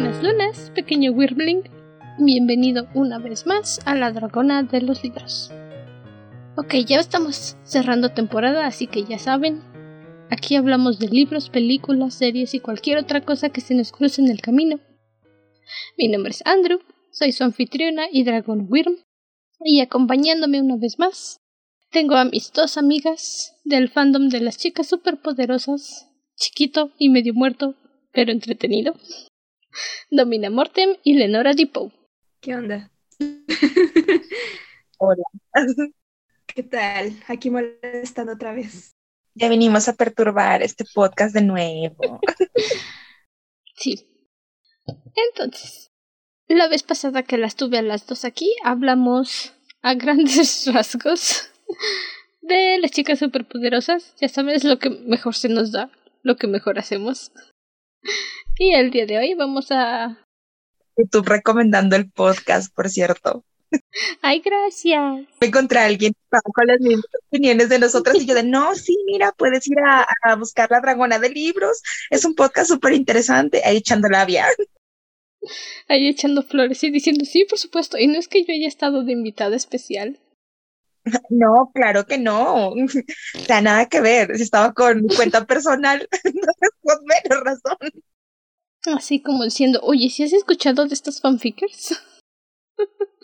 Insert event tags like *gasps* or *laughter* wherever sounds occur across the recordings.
Buenas lunas, pequeño Wirbling. Bienvenido una vez más a la Dragona de los Libros. Ok, ya estamos cerrando temporada, así que ya saben, aquí hablamos de libros, películas, series y cualquier otra cosa que se nos cruce en el camino. Mi nombre es Andrew, soy su anfitriona y Dragon Wyrm, y acompañándome una vez más, tengo a mis dos amigas del fandom de las chicas superpoderosas, chiquito y medio muerto, pero entretenido. Domina Mortem y Lenora Depot. ¿Qué onda? *laughs* Hola. ¿Qué tal? Aquí molestando otra vez. Ya venimos a perturbar este podcast de nuevo. *laughs* Sí. Entonces, la vez pasada que las tuve a las dos aquí, hablamos a grandes *laughs* rasgos de las chicas superpoderosas. Ya sabes lo que mejor se nos da, lo que mejor hacemos. Y el día de hoy vamos a... YouTube recomendando el podcast, por cierto. Ay, gracias. Me encontré a alguien con las mismas opiniones de nosotras y yo de, no, sí, mira, puedes ir a, a buscar la dragona de libros. Es un podcast súper interesante. Ahí echando labia. Ahí echando flores y diciendo, sí, por supuesto. Y no es que yo haya estado de invitada especial. *laughs* No, claro que no. *laughs* O sea, nada que ver. Si estaba con mi cuenta personal, *laughs* no con menos razón. Así como diciendo, oye, ¿si has escuchado de estos fanfickers? *laughs*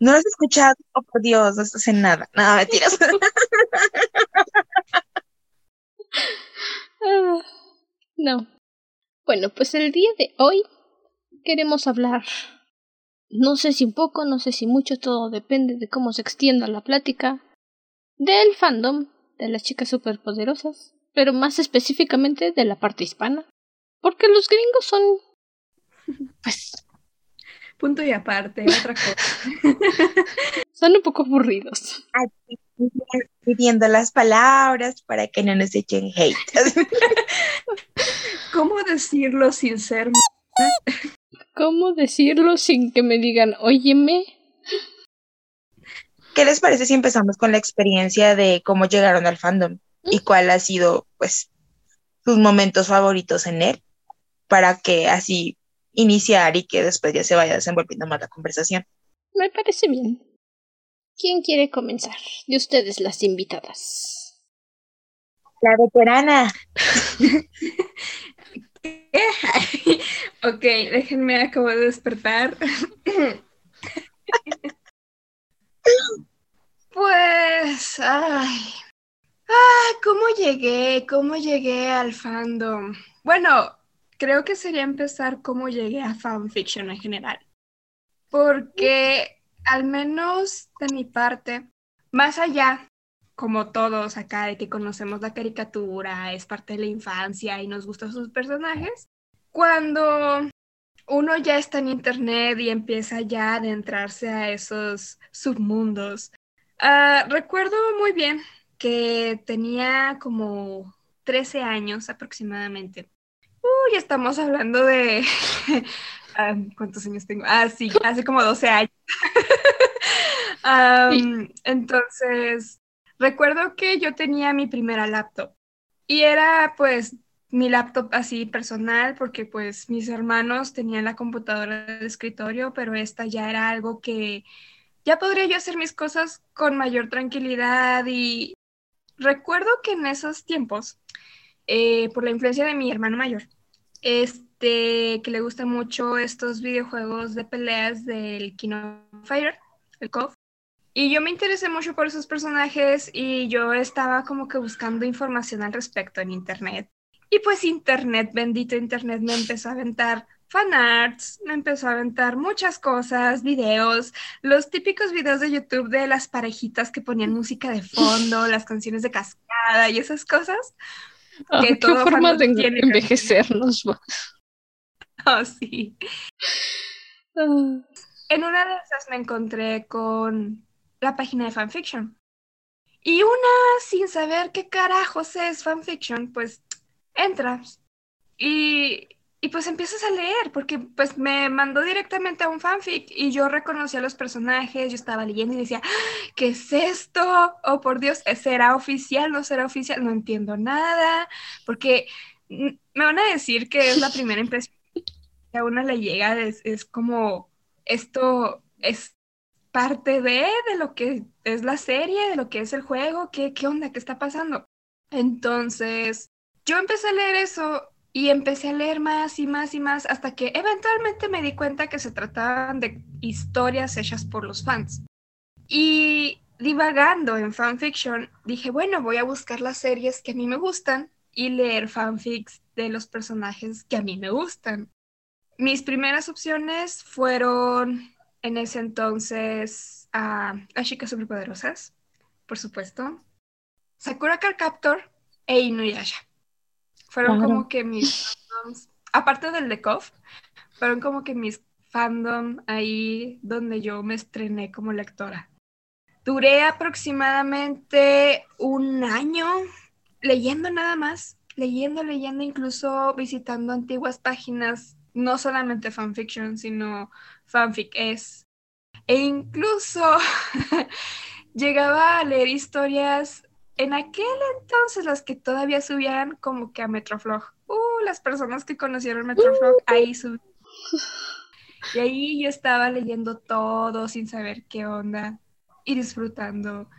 No lo has escuchado, oh por Dios, no estás en nada. Nada, mentiras. *laughs* Ah, no. Bueno, pues el día de hoy queremos hablar. No sé si un poco, no sé si mucho, todo depende de cómo se extienda la plática. Del fandom de las chicas superpoderosas, pero más específicamente de la parte hispana. Porque los gringos son. Pues. Punto y aparte, otra cosa. *laughs* son un poco aburridos. Aquí pidiendo las palabras para que no nos echen hate. *laughs* ¿Cómo decirlo sin ser ¿Cómo decirlo sin que me digan, óyeme? ¿Qué les parece si empezamos con la experiencia de cómo llegaron al fandom y cuál ha sido, pues, sus momentos favoritos en él para que así iniciar y que después ya se vaya desenvolviendo más la conversación? Me parece bien. ¿Quién quiere comenzar? De ustedes las invitadas. La veterana. *laughs* ok, déjenme, acabo de despertar. *laughs* pues, ay. Ah, ¿cómo llegué? ¿Cómo llegué al fandom? Bueno, creo que sería empezar cómo llegué a fanfiction en general. Porque, al menos de mi parte, más allá como todos acá, de que conocemos la caricatura, es parte de la infancia y nos gustan sus personajes, cuando uno ya está en internet y empieza ya a adentrarse a esos submundos. Uh, recuerdo muy bien que tenía como 13 años aproximadamente. Uy, estamos hablando de... um, *laughs* ¿Cuántos años tengo? Ah, sí, hace como 12 años. *laughs* um. Entonces, Recuerdo que yo tenía mi primera laptop y era pues mi laptop así personal porque pues mis hermanos tenían la computadora de escritorio, pero esta ya era algo que ya podría yo hacer mis cosas con mayor tranquilidad y recuerdo que en esos tiempos, eh, por la influencia de mi hermano mayor, este, que le gusta mucho estos videojuegos de peleas del Kino Fighter, el KOF, y yo me interesé mucho por esos personajes y yo estaba como que buscando información al respecto en internet. Y pues internet, bendito internet, me empezó a aventar fanarts, me empezó a aventar muchas cosas, videos, los típicos videos de YouTube de las parejitas que ponían música de fondo, las canciones de cascada y esas cosas. Oh, que qué forma de envejecernos. Oh, *laughs* sí. Uh. En una de esas me encontré con la página de fanfiction. Y una, sin saber qué carajos es fanfiction, pues entras y, y pues empiezas a leer, porque pues me mandó directamente a un fanfic y yo reconocí a los personajes, yo estaba leyendo y decía, ¡Ah! ¿qué es esto? Oh, por Dios, ¿será oficial? ¿No será oficial? No entiendo nada, porque me van a decir que es la primera impresión. a uno le llega es, es como esto es parte de, de lo que es la serie, de lo que es el juego, qué, qué onda, qué está pasando. Entonces, yo empecé a leer eso y empecé a leer más y más y más hasta que eventualmente me di cuenta que se trataban de historias hechas por los fans. Y divagando en fanfiction, dije, bueno, voy a buscar las series que a mí me gustan y leer fanfics de los personajes que a mí me gustan. Mis primeras opciones fueron en ese entonces a Las chicas superpoderosas, por supuesto, Sakura Card Captor e Inuyasha. Fueron como que mis fandoms, aparte del de KOF, fueron como que mis fandom ahí donde yo me estrené como lectora. Duré aproximadamente un año leyendo nada más, leyendo, leyendo, incluso visitando antiguas páginas, no solamente fanfiction, sino fanfic es. E incluso *laughs* llegaba a leer historias en aquel entonces las que todavía subían como que a Metroflog. Uh, las personas que conocieron Metroflog, uh. ahí subían. Y ahí yo estaba leyendo todo sin saber qué onda y disfrutando.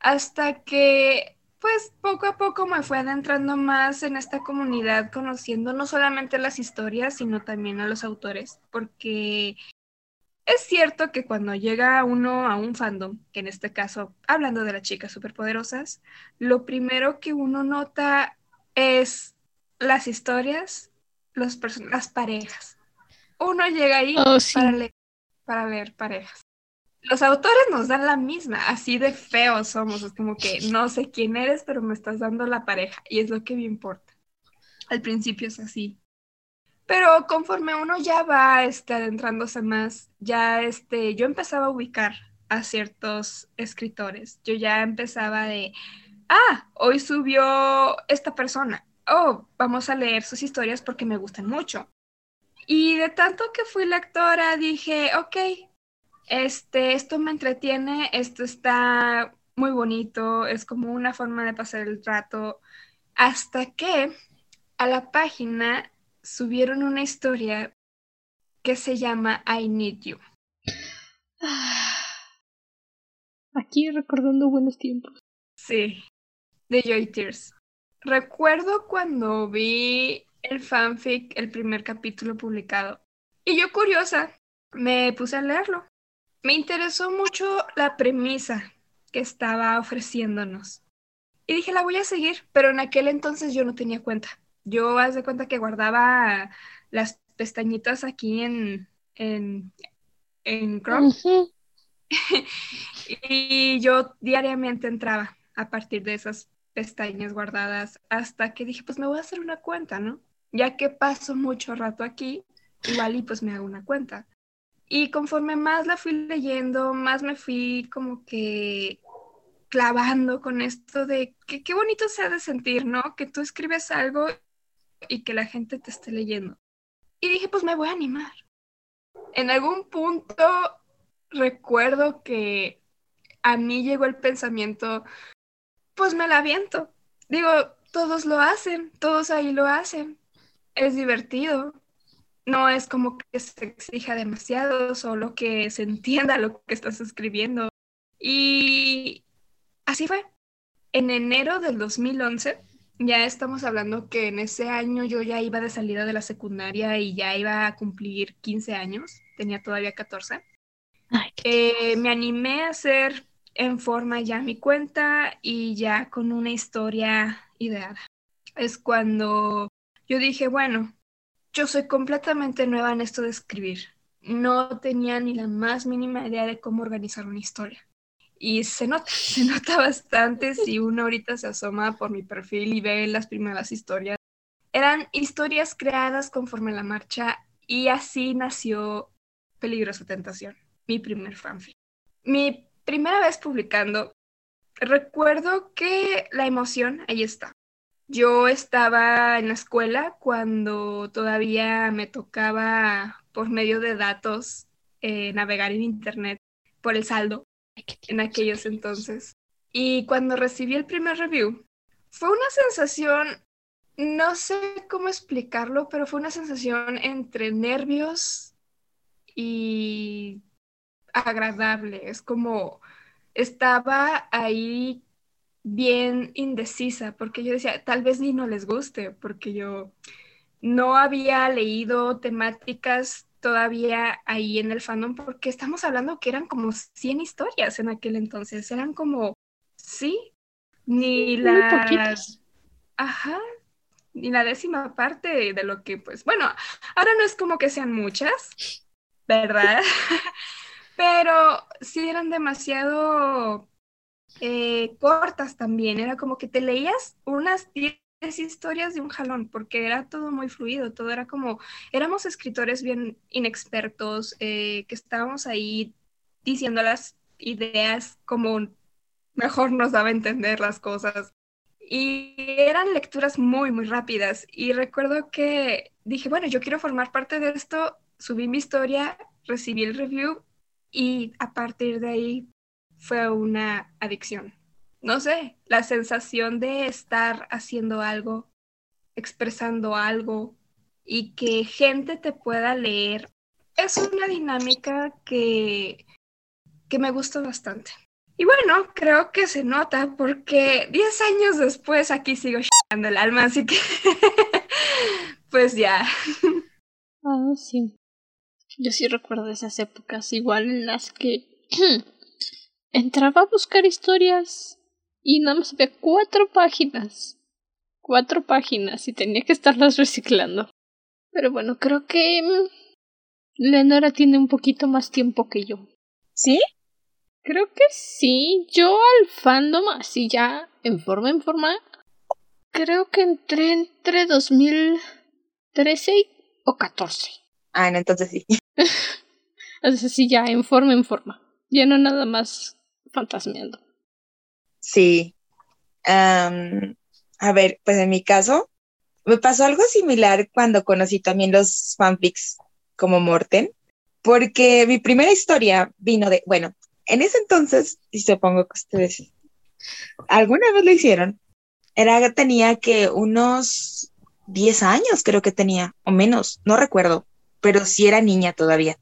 Hasta que, pues, poco a poco me fue adentrando más en esta comunidad, conociendo no solamente las historias, sino también a los autores, porque es cierto que cuando llega uno a un fandom, que en este caso, hablando de las chicas superpoderosas, lo primero que uno nota es las historias, los las parejas. Uno llega ahí oh, para, leer, para ver parejas. Los autores nos dan la misma, así de feos somos, es como que no sé quién eres, pero me estás dando la pareja y es lo que me importa. Al principio es así, pero conforme uno ya va este, adentrándose más, ya este, yo empezaba a ubicar a ciertos escritores. Yo ya empezaba de, ah, hoy subió esta persona. Oh, vamos a leer sus historias porque me gustan mucho. Y de tanto que fui lectora, dije, ok, este, esto me entretiene, esto está muy bonito, es como una forma de pasar el rato, hasta que a la página subieron una historia que se llama I Need You. *sighs* Aquí recordando buenos tiempos. Sí, de Joy Tears. Recuerdo cuando vi el fanfic, el primer capítulo publicado. Y yo curiosa, me puse a leerlo. Me interesó mucho la premisa que estaba ofreciéndonos. Y dije, la voy a seguir, pero en aquel entonces yo no tenía cuenta. Yo haz de cuenta que guardaba las pestañitas aquí en, en, en Chrome. *laughs* y yo diariamente entraba a partir de esas pestañas guardadas hasta que dije, pues me voy a hacer una cuenta, ¿no? Ya que paso mucho rato aquí, igual y pues me hago una cuenta. Y conforme más la fui leyendo, más me fui como que clavando con esto de que qué bonito se ha de sentir, ¿no? Que tú escribes algo y que la gente te esté leyendo. Y dije, pues me voy a animar. En algún punto recuerdo que a mí llegó el pensamiento, pues me la aviento. Digo, todos lo hacen, todos ahí lo hacen. Es divertido. No es como que se exija demasiado, solo que se entienda lo que estás escribiendo. Y así fue. En enero del 2011 ya estamos hablando que en ese año yo ya iba de salida de la secundaria y ya iba a cumplir 15 años, tenía todavía 14. Eh, me animé a hacer en forma ya mi cuenta y ya con una historia ideada. Es cuando yo dije, bueno, yo soy completamente nueva en esto de escribir. No tenía ni la más mínima idea de cómo organizar una historia. Y se nota, *laughs* se nota bastante si uno ahorita se asoma por mi perfil y ve las primeras historias. Eran historias creadas conforme la marcha y así nació Peligrosa Tentación, mi primer fanfic. Mi primera vez publicando, recuerdo que la emoción ahí está. Yo estaba en la escuela cuando todavía me tocaba por medio de datos eh, navegar en internet por el saldo en aquellos entonces. Y cuando recibí el primer review, fue una sensación no sé cómo explicarlo, pero fue una sensación entre nervios y agradable. Es como estaba ahí bien indecisa, porque yo decía, tal vez ni no les guste, porque yo no había leído temáticas todavía ahí en el fandom, porque estamos hablando que eran como 100 historias en aquel entonces, eran como, sí, ni la... Ajá, ni la décima parte de lo que, pues, bueno, ahora no es como que sean muchas, ¿verdad? *laughs* Pero sí eran demasiado eh, cortas también, era como que te leías unas 10 historias de un jalón, porque era todo muy fluido, todo era como, éramos escritores bien inexpertos, eh, que estábamos ahí diciendo las ideas como mejor nos daba a entender las cosas. Y eran lecturas muy, muy rápidas. Y recuerdo que dije, bueno, yo quiero formar parte de esto, subí mi historia, recibí el review y a partir de ahí fue una adicción. No sé, la sensación de estar haciendo algo, expresando algo y que gente te pueda leer es una dinámica que, que me gusta bastante. Y bueno, creo que se nota porque 10 años después aquí sigo chingando el alma, así que *laughs* pues ya. Ah, sí. Yo sí recuerdo esas épocas, igual en las que *clears throat* entraba a buscar historias y nada más había cuatro páginas. Cuatro páginas y tenía que estarlas *laughs* reciclando. Pero bueno, creo que mm, Leonora tiene un poquito más tiempo que yo. ¿Sí? Creo que sí. Yo al fandom, así ya, en forma, en forma, creo que entré entre 2013 o 14. Ah, no, entonces sí. *laughs* *laughs* entonces sí, ya, en forma, en forma. Ya no nada más fantasmeando. Sí. a ver, pues en mi caso, me pasó algo similar cuando conocí también los fanfics como Morten, porque mi primera historia vino de, bueno, en ese entonces, y supongo que ustedes alguna vez lo hicieron, era tenía que unos 10 años creo que tenía, o menos, no recuerdo, pero sí era niña todavía.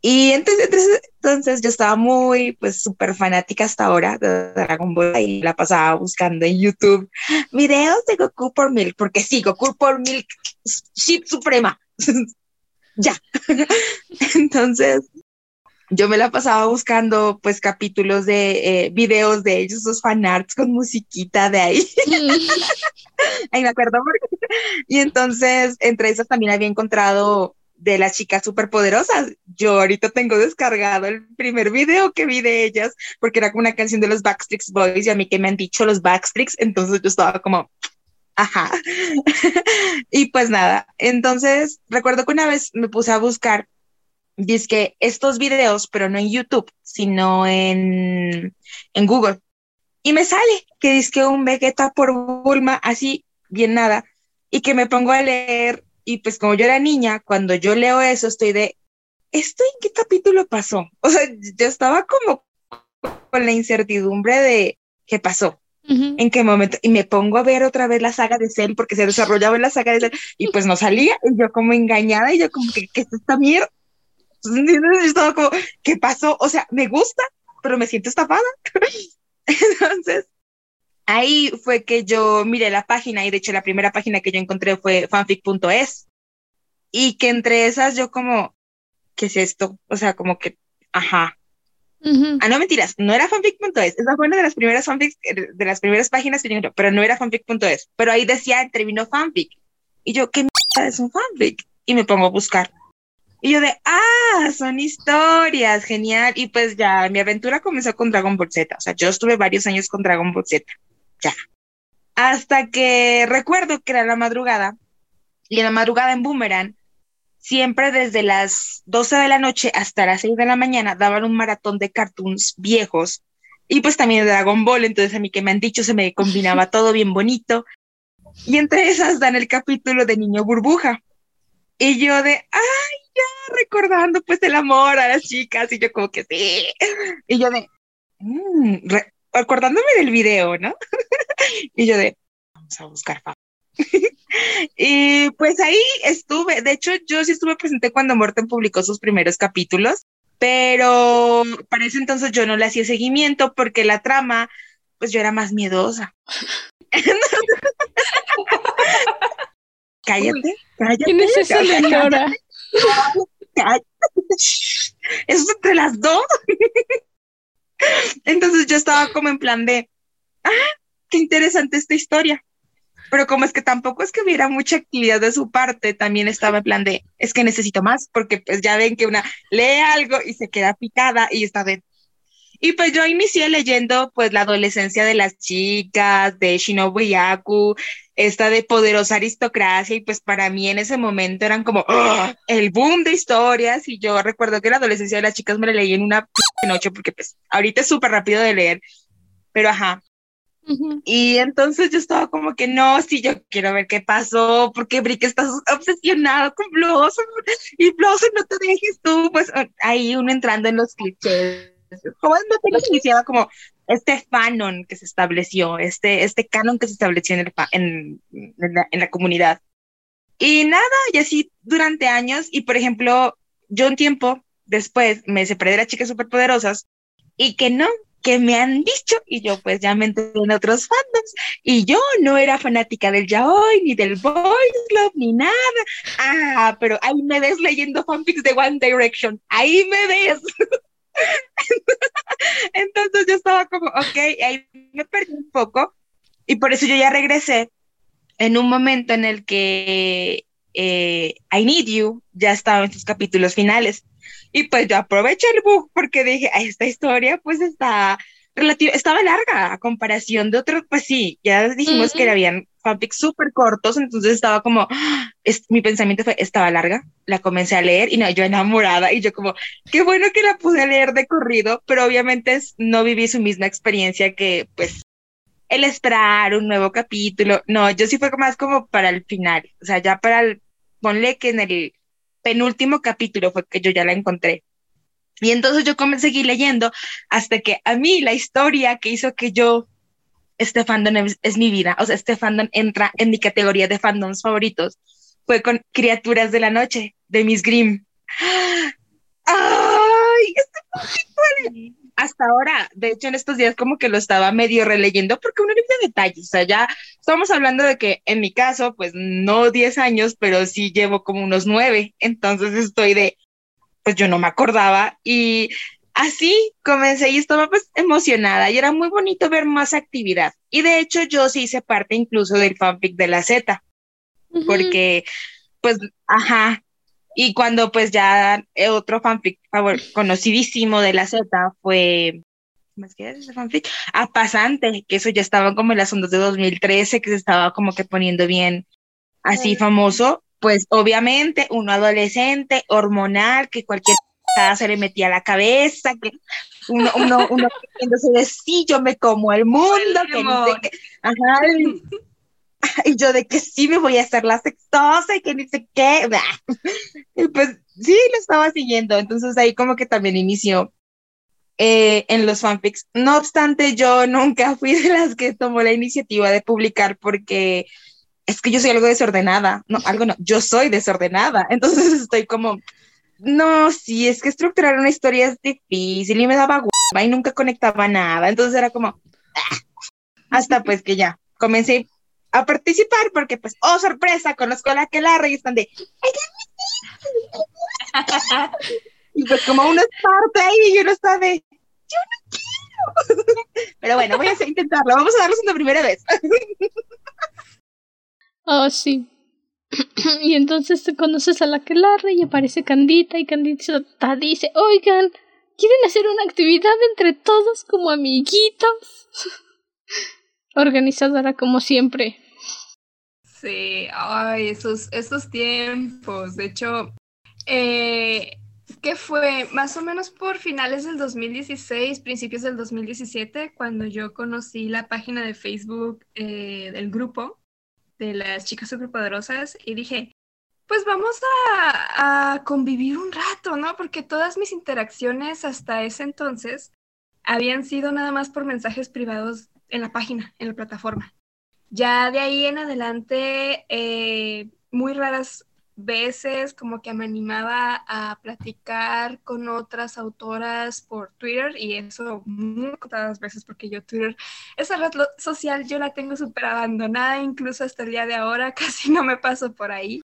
Y entonces, entonces yo estaba muy, pues, súper fanática hasta ahora de Dragon Ball y la pasaba buscando en YouTube videos de Goku por Milk, porque sí, Goku por Milk, ship suprema. *laughs* ya. *laughs* entonces, yo me la pasaba buscando pues capítulos de eh, videos de ellos, esos fanarts con musiquita de ahí. *laughs* ahí me acuerdo. Y entonces, entre esas también había encontrado de las chicas superpoderosas. Yo ahorita tengo descargado el primer video que vi de ellas, porque era como una canción de los Backstreet Boys y a mí que me han dicho los Backstreets, entonces yo estaba como, ajá. *laughs* y pues nada, entonces recuerdo que una vez me puse a buscar dice estos videos, pero no en YouTube, sino en, en Google. Y me sale que dice que un Vegeta por Bulma, así, bien nada, y que me pongo a leer, y pues como yo era niña, cuando yo leo eso, estoy de, ¿esto en qué capítulo pasó? O sea, yo estaba como con la incertidumbre de qué pasó. ¿En qué momento? Y me pongo a ver otra vez la saga de Cell porque se desarrollaba en la saga de Cell y pues no salía y yo como engañada y yo como que ¿qué es esta mierda? Estaba como, ¿qué pasó? O sea, me gusta, pero me siento estafada. *laughs* Entonces, ahí fue que yo miré la página y de hecho la primera página que yo encontré fue fanfic.es y que entre esas yo como, ¿qué es esto? O sea, como que, ajá. Ah, no mentiras, no era fanfic.es, esa fue una de las primeras fanfics, de las primeras páginas que yo encontré, pero no era fanfic.es, pero ahí decía, terminó fanfic. Y yo, ¿qué mierda es un fanfic? Y me pongo a buscar y yo de, ah, son historias, genial. Y pues ya, mi aventura comenzó con Dragon Ball Z. O sea, yo estuve varios años con Dragon Ball Z. Ya. Hasta que recuerdo que era la madrugada. Y en la madrugada en Boomerang, siempre desde las 12 de la noche hasta las 6 de la mañana daban un maratón de cartoons viejos. Y pues también de Dragon Ball. Entonces a mí que me han dicho se me combinaba *laughs* todo bien bonito. Y entre esas dan el capítulo de Niño Burbuja. Y yo de, ay, ya, recordando pues el amor a las chicas. Y yo como que sí. Y yo de, mm, acordándome del video, ¿no? *laughs* y yo de, vamos a buscar *laughs* y pues ahí estuve, de hecho yo sí estuve presente cuando Morten publicó sus primeros capítulos, pero para ese entonces yo no le hacía seguimiento porque la trama, pues yo era más miedosa. *laughs* cállate, cállate. ¿Quién es esa señora? Eso es entre las dos. Entonces yo estaba como en plan de, ah, qué interesante esta historia. Pero como es que tampoco es que hubiera mucha actividad de su parte, también estaba en plan de, es que necesito más, porque pues ya ven que una lee algo y se queda picada y está de... Y pues yo inicié leyendo pues la adolescencia de las chicas, de Shinobu Yaku, esta de poderosa aristocracia y pues para mí en ese momento eran como ¡ah! el boom de historias y yo recuerdo que la adolescencia de las chicas me la leí en una noche porque pues ahorita es súper rápido de leer, pero ajá. Y entonces yo estaba como que no, sí, yo quiero ver qué pasó, porque Brick está obsesionado con Blossom y Blossom no te dejes tú, pues ahí uno entrando en los clichés. Como no te iniciaba como este fanon que se estableció, este, este canon que se estableció en, el, en, en, la, en la comunidad. Y nada, y así durante años, y por ejemplo, yo un tiempo después me separé de las chicas superpoderosas y que no, que me han dicho y yo pues ya me entré en otros fandoms y yo no era fanática del yaoi ni del boys love ni nada. Ah, pero ahí me ves leyendo fanfics de One Direction. Ahí me ves. *laughs* Entonces yo estaba como, ok, ahí me perdí un poco y por eso yo ya regresé en un momento en el que eh, I Need You ya estaba en sus capítulos finales. Y pues yo aproveché el book porque dije, esta historia pues está relativa, estaba larga a comparación de otros, pues sí, ya dijimos que habían fanfics súper cortos, entonces estaba como, *gasps* es, mi pensamiento fue, estaba larga, la comencé a leer y no, yo enamorada y yo como, qué bueno que la pude leer de corrido, pero obviamente no viví su misma experiencia que pues el esperar un nuevo capítulo, no, yo sí fue más como para el final, o sea, ya para el, ponle que en el penúltimo capítulo fue que yo ya la encontré. Y entonces yo comencé a leyendo hasta que a mí la historia que hizo que yo, este fandom es, mi vida, o sea, este fandom entra en mi categoría de fandoms favoritos, fue con Criaturas de la Noche, de Miss Grimm. *gasps* ¡Ay! Este hasta ahora, de hecho en estos días como que lo estaba medio releyendo porque uno de detalles, o sea, ya estamos hablando de que en mi caso, pues no 10 años, pero sí llevo como unos 9, entonces estoy de, pues yo no me acordaba y así comencé y estaba pues emocionada y era muy bonito ver más actividad. Y de hecho yo sí hice parte incluso del fanfic de la Z, porque pues, ajá, y cuando pues ya otro fanfic favor, conocidísimo de la Z fue, ¿más que ese fanfic? A Pasante, que eso ya estaba como en las ondas de 2013, que se estaba como que poniendo bien así famoso, pues obviamente uno adolescente, hormonal, que cualquier cosa se le metía a la cabeza, que uno, uno, uno *laughs* de sí, yo me como el mundo, que no sé qué. Ajá, *laughs* y yo de que sí me voy a hacer la sextosa y que ni sé qué. *laughs* Y pues sí, lo estaba siguiendo. Entonces ahí como que también inició eh, en los fanfics. No obstante, yo *laughs* nunca fui de las que tomó la iniciativa de publicar porque es que yo soy algo desordenada. No, algo no, yo soy desordenada. Entonces estoy como, no, sí, es que estructurar una historia es difícil y me daba guapa y nunca conectaba nada. Entonces era como, ah", hasta pues que ya comencé a participar porque pues, oh sorpresa, conozco a la que la y están de y pues como uno es parte y uno está de yo no quiero. Pero bueno, voy a intentarlo, vamos a darles una primera vez. oh, sí. *clears throat* y entonces te conoces a la que larre y aparece Candita y Candita dice, oigan, ¿quieren hacer una actividad entre todos como amiguitos? *laughs* Organizadora como siempre. Sí, ay, esos, esos tiempos. De hecho, eh, ¿qué fue? Más o menos por finales del 2016, principios del 2017, cuando yo conocí la página de Facebook eh, del grupo de las chicas superpoderosas y dije, pues vamos a, a, convivir un rato, ¿no? Porque todas mis interacciones hasta ese entonces habían sido nada más por mensajes privados en la página, en la plataforma. Ya de ahí en adelante, eh, muy raras veces como que me animaba a platicar con otras autoras por Twitter y eso muy contadas veces porque yo Twitter, esa red social yo la tengo súper abandonada, incluso hasta el día de ahora *laughs* casi no me paso por ahí,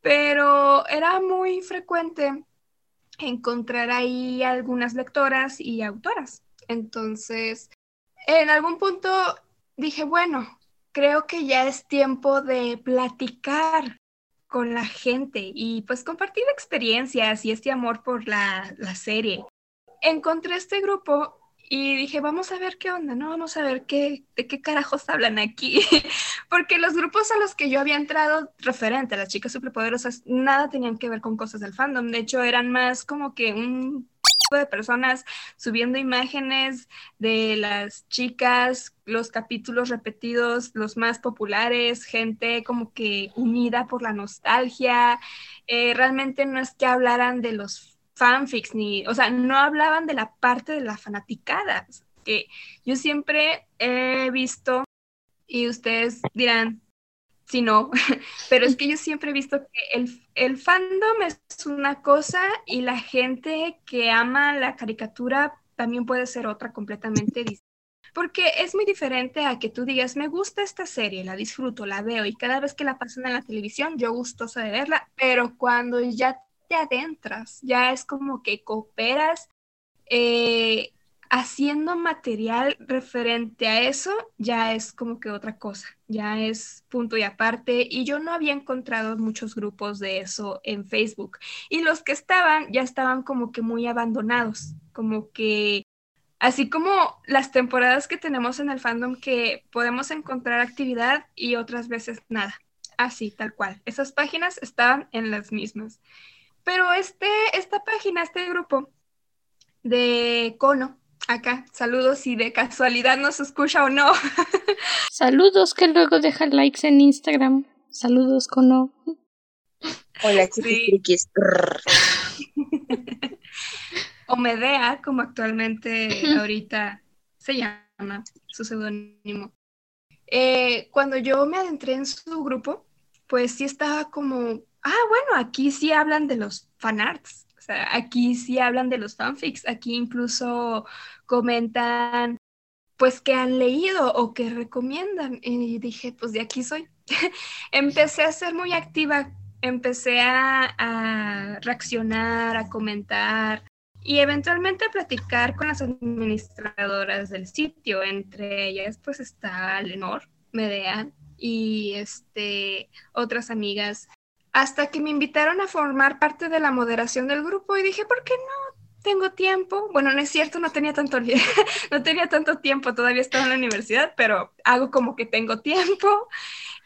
pero era muy frecuente encontrar ahí algunas lectoras y autoras. Entonces, en algún punto dije, bueno, creo que ya es tiempo de platicar con la gente y pues compartir experiencias y este amor por la, la serie. Encontré este grupo y dije, vamos a ver qué onda, ¿no? Vamos a ver qué, de qué carajos hablan aquí. *laughs* Porque los grupos a los que yo había entrado referente a las chicas superpoderosas, nada tenían que ver con cosas del fandom. De hecho, eran más como que un de personas subiendo imágenes de las chicas, los capítulos repetidos, los más populares, gente como que unida por la nostalgia. Eh, realmente no es que hablaran de los fanfics, ni, o sea, no hablaban de la parte de la fanaticada, que yo siempre he visto, y ustedes dirán, si no, *laughs* pero es que yo siempre he visto que el, el, fandom es una cosa y la gente que ama la caricatura también puede ser otra completamente distinta. Porque es muy diferente a que tú digas, me gusta esta serie, la disfruto, la veo y cada vez que la pasan en la televisión, yo gustosa de verla, pero cuando ya te adentras, ya es como que cooperas eh, haciendo material referente a eso, ya es como que otra cosa, ya es punto y aparte. Y yo no había encontrado muchos grupos de eso en Facebook. Y los que estaban, ya estaban como que muy abandonados, como que Así como las temporadas que tenemos en el fandom que podemos encontrar actividad y otras veces nada. Así, tal cual. Esas páginas estaban en las mismas. Pero este, esta página, este grupo de Cono, acá, saludos si de casualidad nos escucha o no. *laughs* saludos que luego dejan likes en Instagram. Saludos Cono. Hola, chiquis. *laughs* o Medea, como actualmente ahorita se llama su seudónimo. Eh, cuando yo me adentré en su grupo, pues sí estaba como ah, bueno, aquí sí hablan de los fanarts, o sea, aquí sí hablan de los fanfics, aquí incluso comentan pues que han leído o que recomiendan. Y dije, pues de aquí soy. *laughs* empecé a ser muy activa, empecé a, a, reaccionar, a comentar y eventualmente a platicar con las administradoras del sitio. Entre ellas pues está Lenor, Medea y este, otras amigas hasta que me invitaron a formar parte de la moderación del grupo y dije, ¿por qué no? Tengo tiempo. Bueno, no es cierto, no tenía tanto, *laughs* no tenía tanto tiempo, todavía estaba en la universidad, pero hago como que tengo tiempo.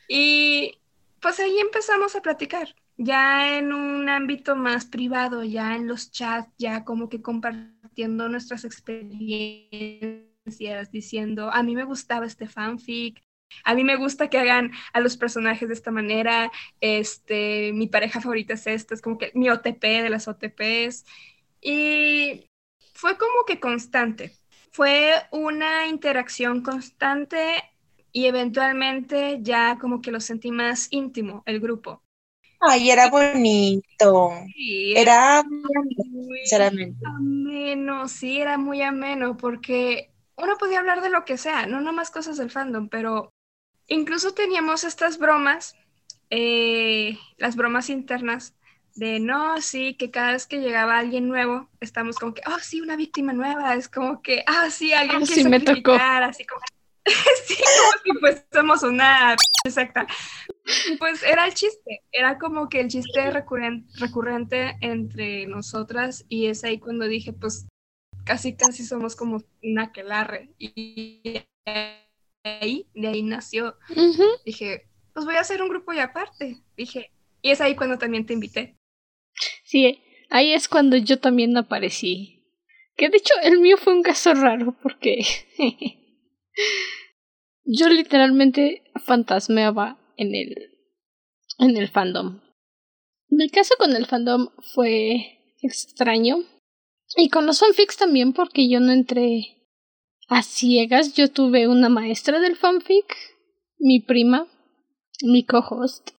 Y pues ahí empezamos a platicar, ya en un ámbito más privado, ya en los chats, ya como que compartiendo nuestras experiencias, diciendo, a mí me gustaba este fanfic, a mí me gusta que hagan a los personajes de esta manera. Este, mi pareja favorita es esta, es como que mi OTP de las OTPs. Y fue como que constante. Fue una interacción constante y eventualmente ya como que lo sentí más íntimo, el grupo. Ay, era bonito. era, muy sinceramente. Ameno, sí, era muy ameno porque uno podía hablar de lo que sea, no nomás cosas del fandom, pero Incluso teníamos estas bromas, eh, las bromas internas, de no, sí, que cada vez que llegaba alguien nuevo, estamos como que, oh, sí, una víctima nueva, es como que, ah, sí, alguien oh, que sí me tocó. así como, *laughs* sí, como que pues somos una *laughs* exacta. Pues era el chiste, era como que el chiste recurrente, recurrente entre nosotras y es ahí cuando dije, pues casi casi somos como una aquelarre y ahí, de ahí nació. Dije, pues voy a hacer un grupo y aparte. Dije, y es ahí cuando también te invité. Sí, ahí es cuando yo también aparecí. Que de hecho el mío fue un caso raro porque *laughs* yo literalmente fantasmeaba en el en el fandom. Mi caso con el fandom fue extraño y con los fanfics también porque yo no entré a ciegas. Yo tuve una maestra del fanfic mi prima, mi co-host,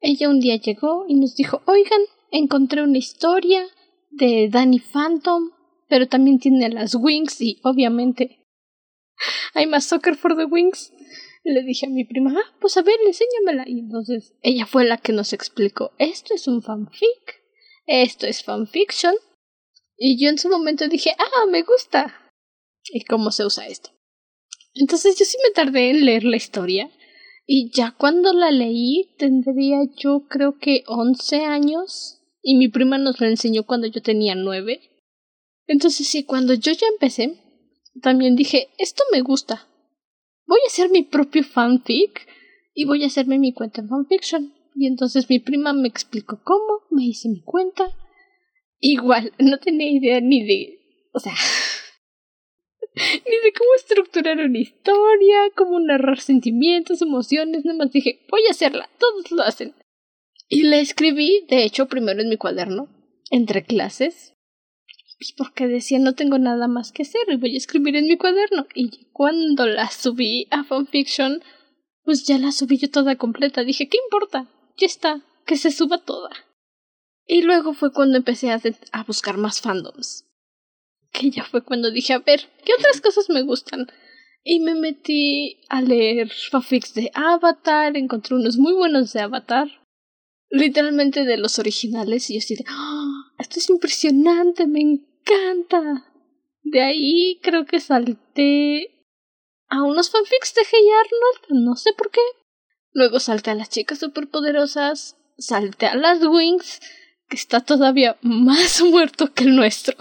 ella un día llegó y nos dijo, oigan, encontré una historia de Danny Phantom, pero también tiene las Wings y obviamente *laughs* hay más Soccer for the Wings. Le dije a mi prima, ah, pues a ver, enséñamela. Y entonces ella fue la que nos explicó, esto es un fanfic, esto es fanfiction. Y yo en su momento dije, ah, me gusta. ¿Y cómo se usa esto? Entonces yo sí me tardé en leer la historia. Y ya cuando la leí tendría yo creo que 11 años. Y mi prima nos la enseñó cuando yo tenía 9. Entonces sí, cuando yo ya empecé, también dije, esto me gusta voy a hacer mi propio fanfic y voy a hacerme mi cuenta en fanfiction. Y entonces mi prima me explicó cómo, me hice mi cuenta. Igual, no tenía idea ni de, o sea, *laughs* *laughs* ni de cómo estructurar una historia, cómo narrar sentimientos, emociones, nada más dije, voy a hacerla, todos lo hacen. Y la escribí, de hecho, primero en mi cuaderno, entre clases, pues porque decía no tengo nada más que hacer y voy a escribir en mi cuaderno. Y cuando la subí a fanfiction, pues ya la subí yo toda completa. Dije, ¿qué importa? Ya está, que se suba toda. Y luego fue cuando empecé a, a buscar más fandoms. Que ya fue cuando dije, a ver, ¿qué otras cosas me gustan? Y me metí a leer fanfics de Avatar, encontré unos muy buenos de Avatar literalmente de los originales y yo así de, ¡Ah! esto es impresionante, me encanta. De ahí creo que salté a unos fanfics de Hey Arnold, no sé por qué. Luego salté a las chicas superpoderosas, salté a las Wings, que está todavía más *laughs* muerto que el nuestro.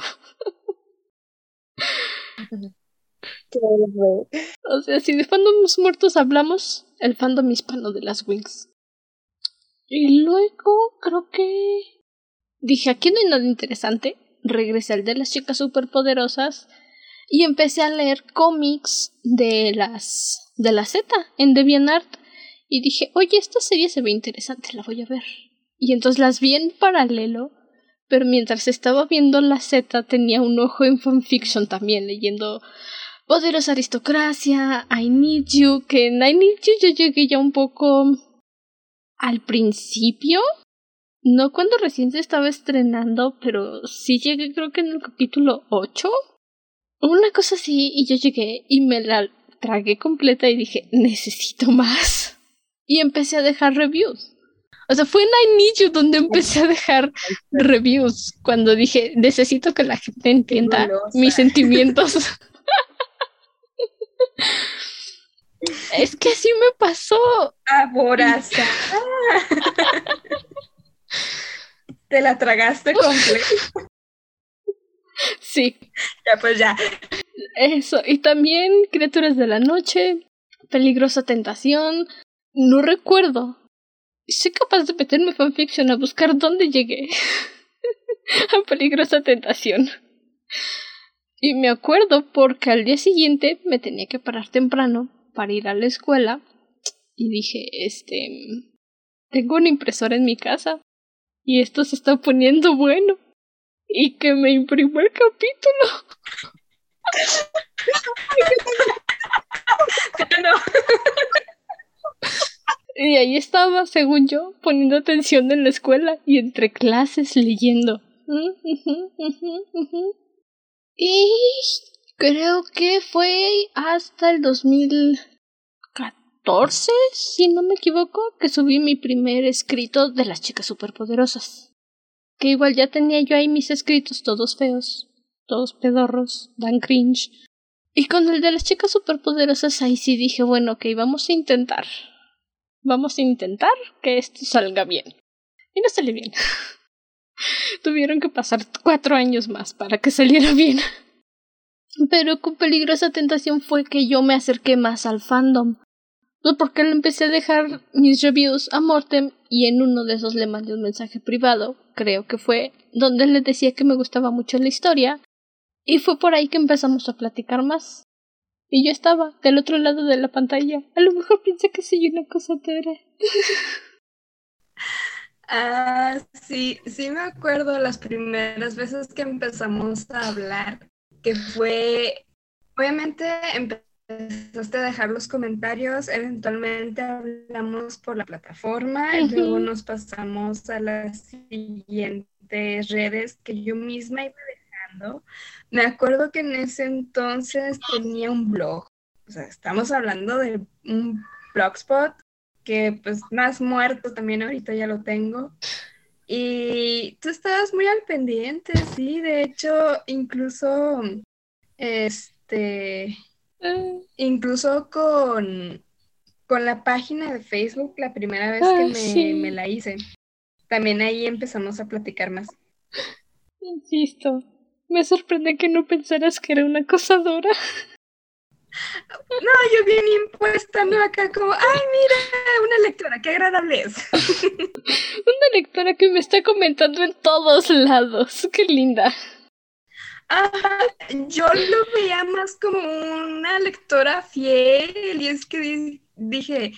*laughs* o sea, si de fandoms muertos hablamos, el fandom hispano de las Wings. Y luego creo que dije, aquí no hay nada interesante. Regresé al de las chicas superpoderosas y empecé a leer cómics de las de la Z en DeviantArt y dije, "Oye, esta serie se ve interesante, la voy a ver." Y entonces las vi en paralelo, pero mientras estaba viendo la Z tenía un ojo en fanfiction también leyendo Poderosa Aristocracia, I Need You, que en I Need You yo llegué ya un poco al principio, no cuando recién se estaba estrenando, pero sí llegué creo que en el capítulo 8. Una cosa así, y yo llegué y me la tragué completa y dije, necesito más. Y empecé a dejar reviews. O sea, fue en I Need You donde empecé a dejar reviews, cuando dije, necesito que la gente entienda mis sentimientos. *laughs* Es que así me pasó. Aborazada. *laughs* Te la tragaste completa. Sí. Ya, pues ya. Eso. Y también Criaturas de la Noche, Peligrosa Tentación. No recuerdo. Soy capaz de meterme fanfiction a buscar dónde llegué. *laughs* a Peligrosa Tentación. Y me acuerdo porque al día siguiente me tenía que parar temprano para ir a la escuela y dije, este, tengo una impresora en mi casa y esto se está poniendo bueno y que me imprimió el capítulo. *laughs* y ahí estaba, según yo, poniendo atención en la escuela y entre clases leyendo. Y Creo que fue hasta el 2014, si no me equivoco, que subí mi primer escrito de las chicas superpoderosas. Que igual ya tenía yo ahí mis escritos todos feos, todos pedorros, dan cringe. Y con el de las chicas superpoderosas ahí sí dije, bueno, ok, vamos a intentar. Vamos a intentar que esto salga bien. Y no salió bien. *laughs* Tuvieron que pasar cuatro años más para que saliera bien. *laughs* Pero con peligrosa tentación fue que yo me acerqué más al fandom. Porque le empecé a dejar mis reviews a Mortem y en uno de esos le mandé un mensaje privado, creo que fue, donde le decía que me gustaba mucho la historia. Y fue por ahí que empezamos a platicar más. Y yo estaba del otro lado de la pantalla. A lo mejor pensé que soy una cosa teórica. Ah, sí, sí me acuerdo las primeras veces que empezamos a hablar que fue, obviamente empezaste a dejar los comentarios, eventualmente hablamos por la plataforma y luego nos pasamos a las siguientes redes que yo misma iba Me acuerdo que en ese entonces tenía un blog, o sea, estamos hablando de un blogspot que pues más muerto también ahorita ya lo tengo. Y tú estabas muy al pendiente, sí, de hecho, incluso, este, incluso con, con la página de Facebook, la primera vez que me, me la hice, también ahí empezamos a platicar más. Insisto, me sorprende que no pensaras que era una acosadora. No, yo bien impuesta, no acá como, ay, mira, una lectora, qué agradable es. *laughs* una lectora que me está comentando en todos lados, qué linda. Ajá, yo lo veía más como una lectora fiel y es que dije,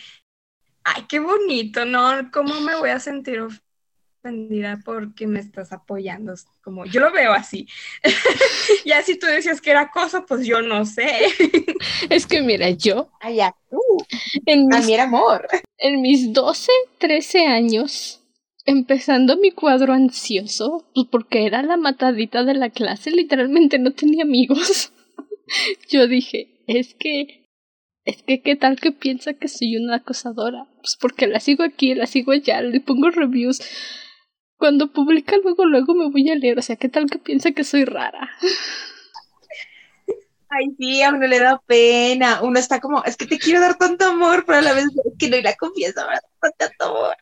ay, qué bonito, ¿no? ¿Cómo me voy a sentir ofendida porque me estás apoyando? Como yo lo veo así. *laughs* ya si tú decías que era cosa, pues yo no sé. *laughs* es que mira, yo. Allá tú. En a mí era amor. En mis 12, 13 años empezando mi cuadro ansioso, pues porque era la matadita de la clase, literalmente no tenía amigos. *laughs* Yo dije, es que, es que qué tal que piensa que soy una acosadora, pues porque la sigo aquí, la sigo allá, le pongo reviews. Cuando publica luego, luego me voy a leer, o sea, qué tal que piensa que soy rara. Ay, sí, a uno le da pena. Uno está como, es que te quiero dar tanto amor, pero a la vez es que no, y la confianza me da tanto amor.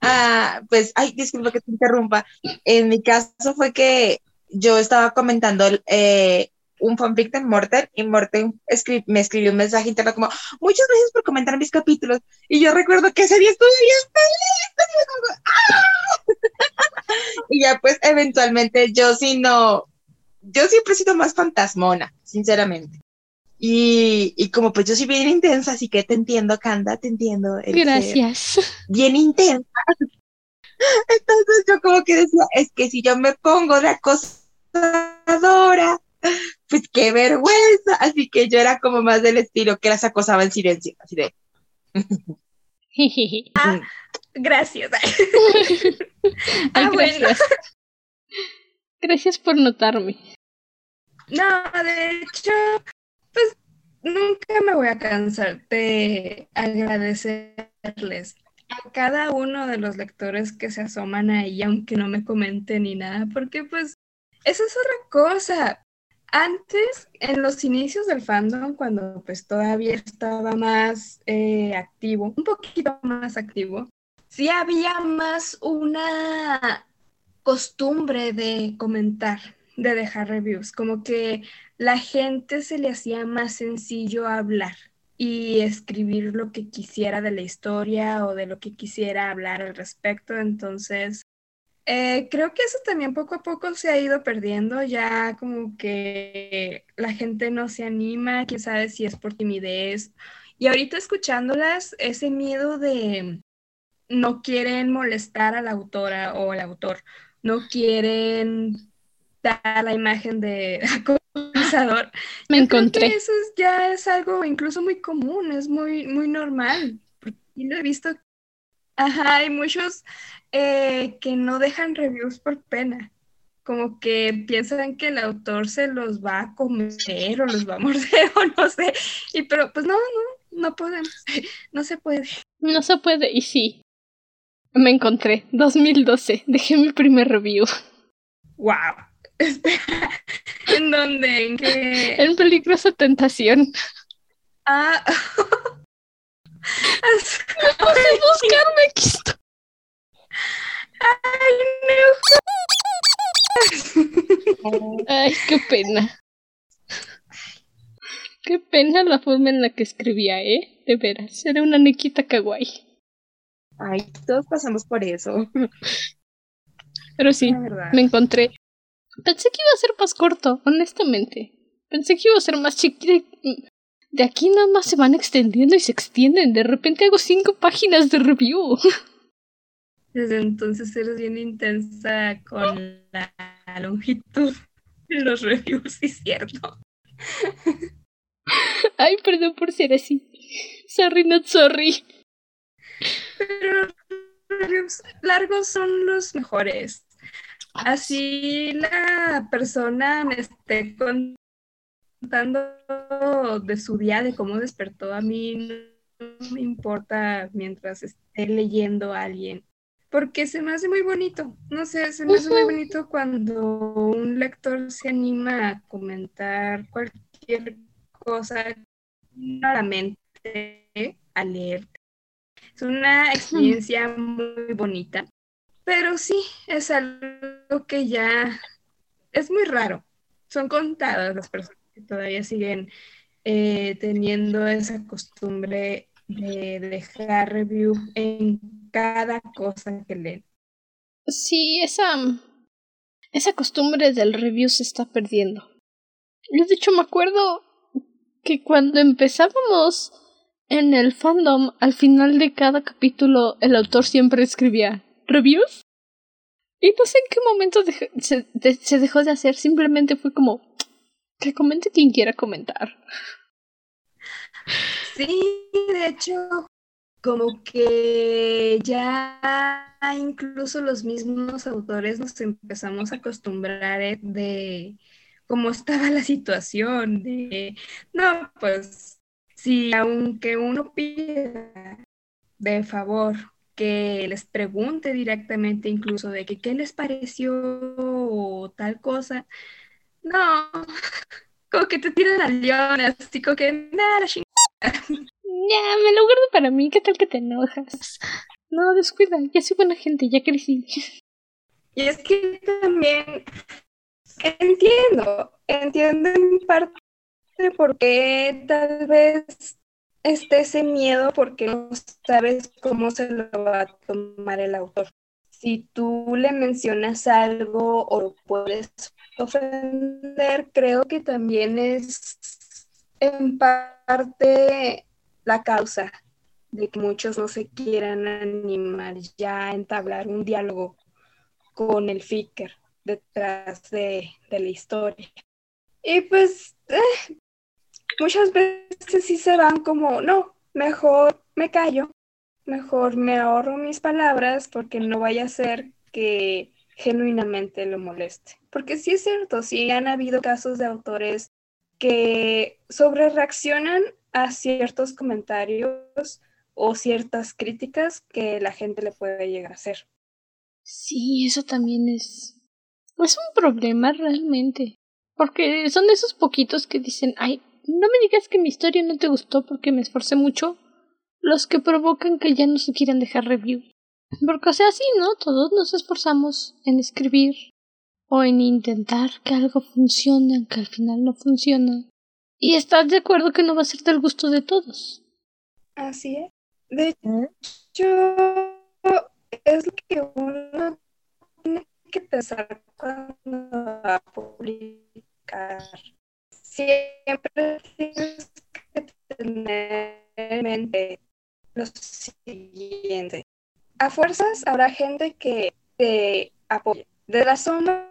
Ah, pues, ay, disculpa que te interrumpa. En mi caso fue que yo estaba comentando eh, un fanfic de Morten y Morten me escribió un mensaje interno como, muchas gracias por comentar mis capítulos. Y yo recuerdo que ese día estuve bien feliz. ¡ah! y ya pues eventualmente yo sí no, yo siempre he sido más fantasmona, sinceramente. Y, y como pues yo soy bien intensa, así que te entiendo, Kanda, te entiendo. Gracias. Bien intensa. Entonces yo como que decía, es que si yo me pongo de acosadora, *laughs* pues qué vergüenza. Así que yo era como más del estilo que las acosaba en silencio, así de... *laughs* ah, gracias. *laughs* ah, gracias. Gracias por notarme. No, de hecho, pues nunca me voy a cansar de agradecerles a cada uno de los lectores que se asoman ahí, aunque no me comenten ni nada, porque pues eso es otra cosa. Antes, en los inicios del fandom, cuando pues todavía estaba más eh, activo, un poquito más activo, sí había más una costumbre de comentar, de dejar reviews, como que la gente se le hacía más sencillo hablar y escribir lo que quisiera de la historia o de lo que quisiera hablar al respecto. Entonces, eh, creo que eso también poco a poco se ha ido perdiendo, ya como que la gente no se anima, quién sabe si es por timidez. Y ahorita escuchándolas, ese miedo de no quieren molestar a la autora o al autor no quieren dar la imagen de *laughs* acosador. *laughs* Me encontré. eso ya es algo incluso muy común, es muy, muy normal. Y lo he visto. Ajá, hay muchos eh, que no dejan reviews por pena. Como que piensan que el autor se los va a comer o los va a morder *laughs* o no sé. Y pero pues no, no, no podemos. *laughs* No se puede. No se puede, y sí. Me encontré. 2012. Dejé mi primer review. ¡Wow! *laughs* ¿En dónde? ¿En qué? En Peligrosa Tentación. Ah. A buscarme aquí Ay, no. Ay, qué pena. Qué pena la forma en la que escribía, ¿eh? De veras, era una nequita kawaii. Ay, todos pasamos por eso. Pero sí, me encontré. Pensé que iba a ser más corto, honestamente. Pensé que iba a ser más chiquito. De aquí nada más se van extendiendo y se extienden. De repente hago cinco páginas de review. *laughs* Desde entonces eres bien intensa con la longitud de los reviews, sí, cierto. *laughs* Ay, perdón por ser así. Sorry, not sorry. Pero los largos son los mejores. Así la persona me esté contando de su día, de cómo despertó a mí, no me importa mientras esté leyendo a alguien. Porque se me hace muy bonito. No sé, se me hace muy bonito cuando un lector se anima a comentar cualquier cosa claramente a leer. Es una experiencia muy bonita. Pero sí, es algo que ya es muy raro. Son contadas las personas todavía siguen eh, teniendo esa costumbre de dejar review en cada cosa que leen. Sí, esa, esa costumbre del review se está perdiendo. Yo de hecho me acuerdo que cuando empezábamos en el fandom, al final de cada capítulo el autor siempre escribía reviews. Y no sé en qué momento se, se dejó de hacer, simplemente fue como que comente quien quiera comentar. Sí, de hecho, como que ya incluso los mismos autores nos empezamos a acostumbrar eh, de cómo estaba la situación, de, no, pues, si aunque uno pida de favor que les pregunte directamente incluso de que qué les pareció o tal cosa, no, como que te tiran al león, así como que nada, Ya, me lo guardo para mí, ¿qué tal que te enojas? No, descuida, ya soy buena gente, ya crecí. Y es que también entiendo, entiendo en parte por qué tal vez esté ese miedo porque no sabes cómo se lo va a tomar el autor. Si tú le mencionas algo o lo puedes ofender, creo que también es en parte la causa de que muchos no se quieran animar ya a entablar un diálogo con el Ficker detrás de, la historia. Y pues eh, muchas veces sí se van como, no, mejor me callo, mejor me ahorro mis palabras porque no vaya a ser que genuinamente lo moleste. Porque sí es cierto, sí han habido casos de autores que sobre reaccionan a ciertos comentarios o ciertas críticas que la gente le puede llegar a hacer. Sí, eso también es es un problema realmente. Porque son de esos poquitos que dicen, ay, no me digas que mi historia no te gustó porque me esforcé mucho, los que provocan que ya no se quieran dejar review. Porque o sea, así, ¿no? Todos nos esforzamos en escribir o en intentar que algo funcione, aunque al final no funciona. Y estás de acuerdo que no va a ser del gusto de todos. Así es. De hecho, es lo que uno tiene que pensar cuando va a publicar. Siempre tienes que tener en mente lo siguiente. A fuerzas habrá gente que te apoye. De la sombra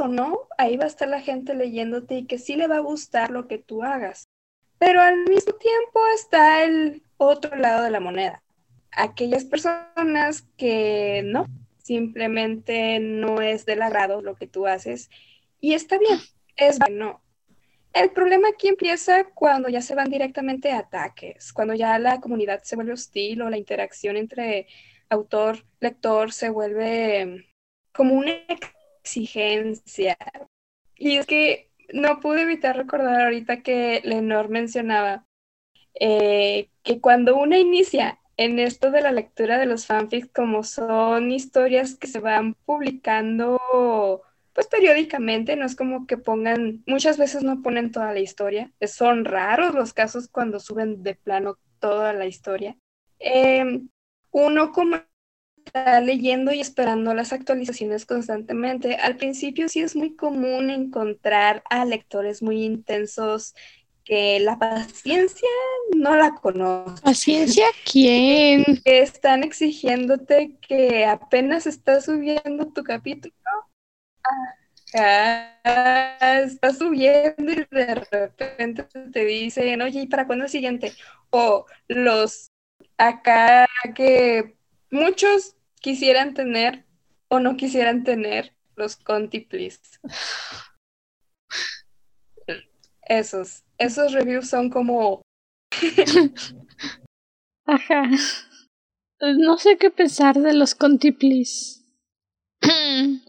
o no, ahí va a estar la gente leyéndote y que sí le va a gustar lo que tú hagas. Pero al mismo tiempo está el otro lado de la moneda. Aquellas personas que no, simplemente no es del agrado lo que tú haces y está bien, es bueno. El problema aquí empieza cuando ya se van directamente a ataques, cuando ya la comunidad se vuelve hostil o la interacción entre autor, lector se vuelve como una exigencia. Y es que no pude evitar recordar ahorita que Lenor mencionaba eh, que cuando uno inicia en esto de la lectura de los fanfics, como son historias que se van publicando pues periódicamente, no es como que pongan, muchas veces no ponen toda la historia, son raros los casos cuando suben de plano toda la historia. Em, uno como está leyendo y esperando las actualizaciones constantemente. Al principio sí es muy común encontrar a lectores muy intensos que la paciencia no la conocen. ¿Paciencia quién? *laughs* Que están exigiéndote que apenas estás subiendo tu capítulo. Ajá, está subiendo y de repente te dicen, oye, ¿y para cuándo el siguiente? O los acá que muchos quisieran tener o no quisieran tener los Conti. Esos, esos reviews son como... Ajá. No sé qué pensar de los Conti, please. *clears throat*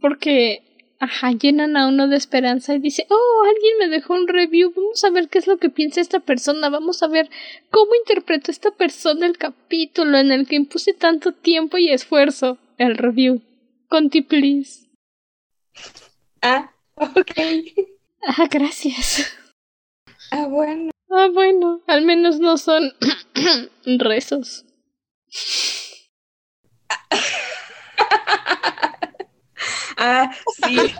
Porque, ajá, llenan a uno de esperanza y dice, oh, alguien me dejó un review, vamos a ver qué es lo que piensa esta persona, vamos a ver cómo interpretó esta persona el capítulo en el que impuse tanto tiempo y esfuerzo. El review. Conti, please. Ah, ok. Ah, gracias. Ah, bueno. Ah, bueno, al menos no son *clears throat* rezos. *laughs* Ah, sí. *laughs*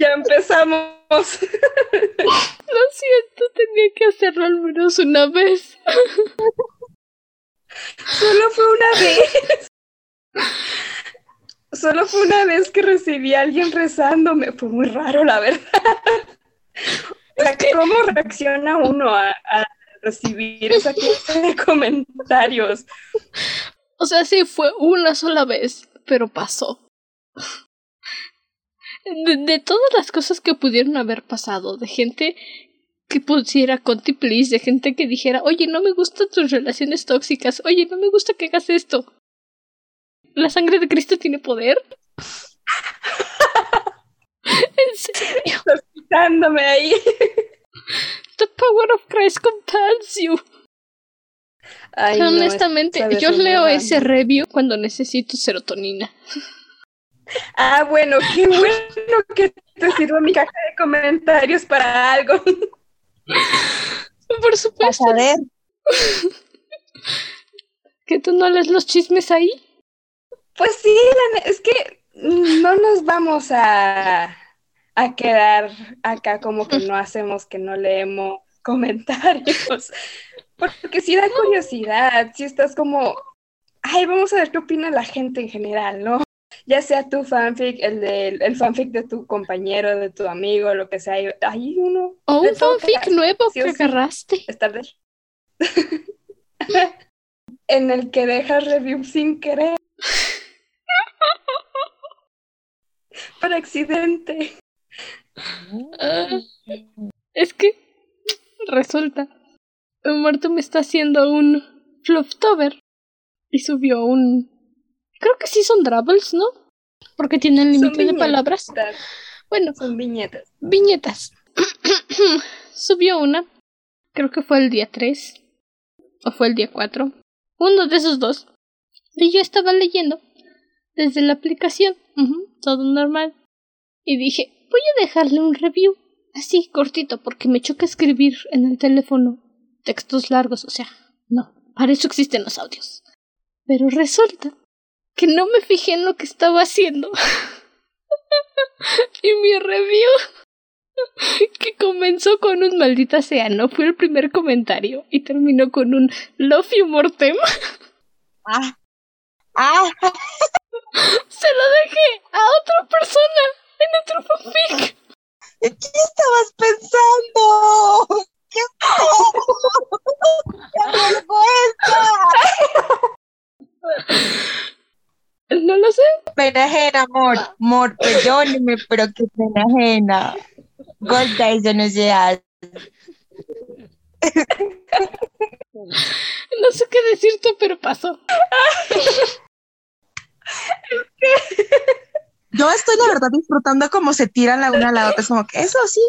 ya empezamos. Lo siento, tenía que hacerlo al menos una vez. Solo fue una vez. Solo fue una vez que recibí a alguien rezándome. Fue muy raro, la verdad. O sea, ¿cómo reacciona uno a, a recibir esa clase de comentarios? O sea, sí, fue una sola vez, pero pasó. De, de todas las cosas que pudieron haber pasado, de gente que pusiera Conti please, de gente que dijera, oye, no me gustan tus relaciones tóxicas, oye, no me gusta que hagas esto. ¿La sangre de Cristo tiene poder? *laughs* en serio. Estás quitándome ahí. The power of Christ compels you. Ay, no, Honestamente, yo leo ese review cuando necesito serotonina. Ah, bueno, qué bueno que te sirva mi caja de comentarios para algo. Por Para supuesto. saber. ¿Que tú no lees los chismes ahí? Pues sí, es que no nos vamos a, a quedar acá como que no hacemos, que no leemos comentarios. Porque sí da curiosidad, si estás como, ay, vamos a ver qué opina la gente en general, ¿no? Ya sea tu fanfic, el, del el fanfic de tu compañero, de tu amigo, lo que sea. hay- uno. ¿O de un fanfic nuevo sí que agarraste? estar de... *laughs* en el que dejas review sin querer. *laughs* Por accidente. Ah, es que resulta, Muerto me está haciendo un Flufftober y subió un... Creo que sí son Drabbles, ¿no? Porque tienen límite de palabras. Bueno, Son viñetas. viñetas. *clears throat* Subió una. Creo que fue el día 3. O fue el día 4. Uno de esos dos. Y yo estaba leyendo desde la aplicación. todo normal. Y dije, voy a dejarle un review. Así, cortito, porque me choca escribir en el teléfono textos largos. O sea, no, para eso existen los audios. Pero resulta que no me fijé en lo que estaba haciendo. *laughs* y mi review *laughs* que comenzó con un maldita sea, no fue el primer comentario y terminó con un love you mortem. *laughs* Ah. Ah, Se lo dejé a otra persona en otro fanfic. ¿qué estabas pensando? ¿Qué ¡Qué vergüenza! No lo sé. Pena ajena, amor. Amor, perdóneme, pero qué pena ajena. Golda, eso no se hace. No sé qué decirte, pero pasó. Yo estoy, la verdad, disfrutando cómo se tiran la una a la otra. Es como que eso sí,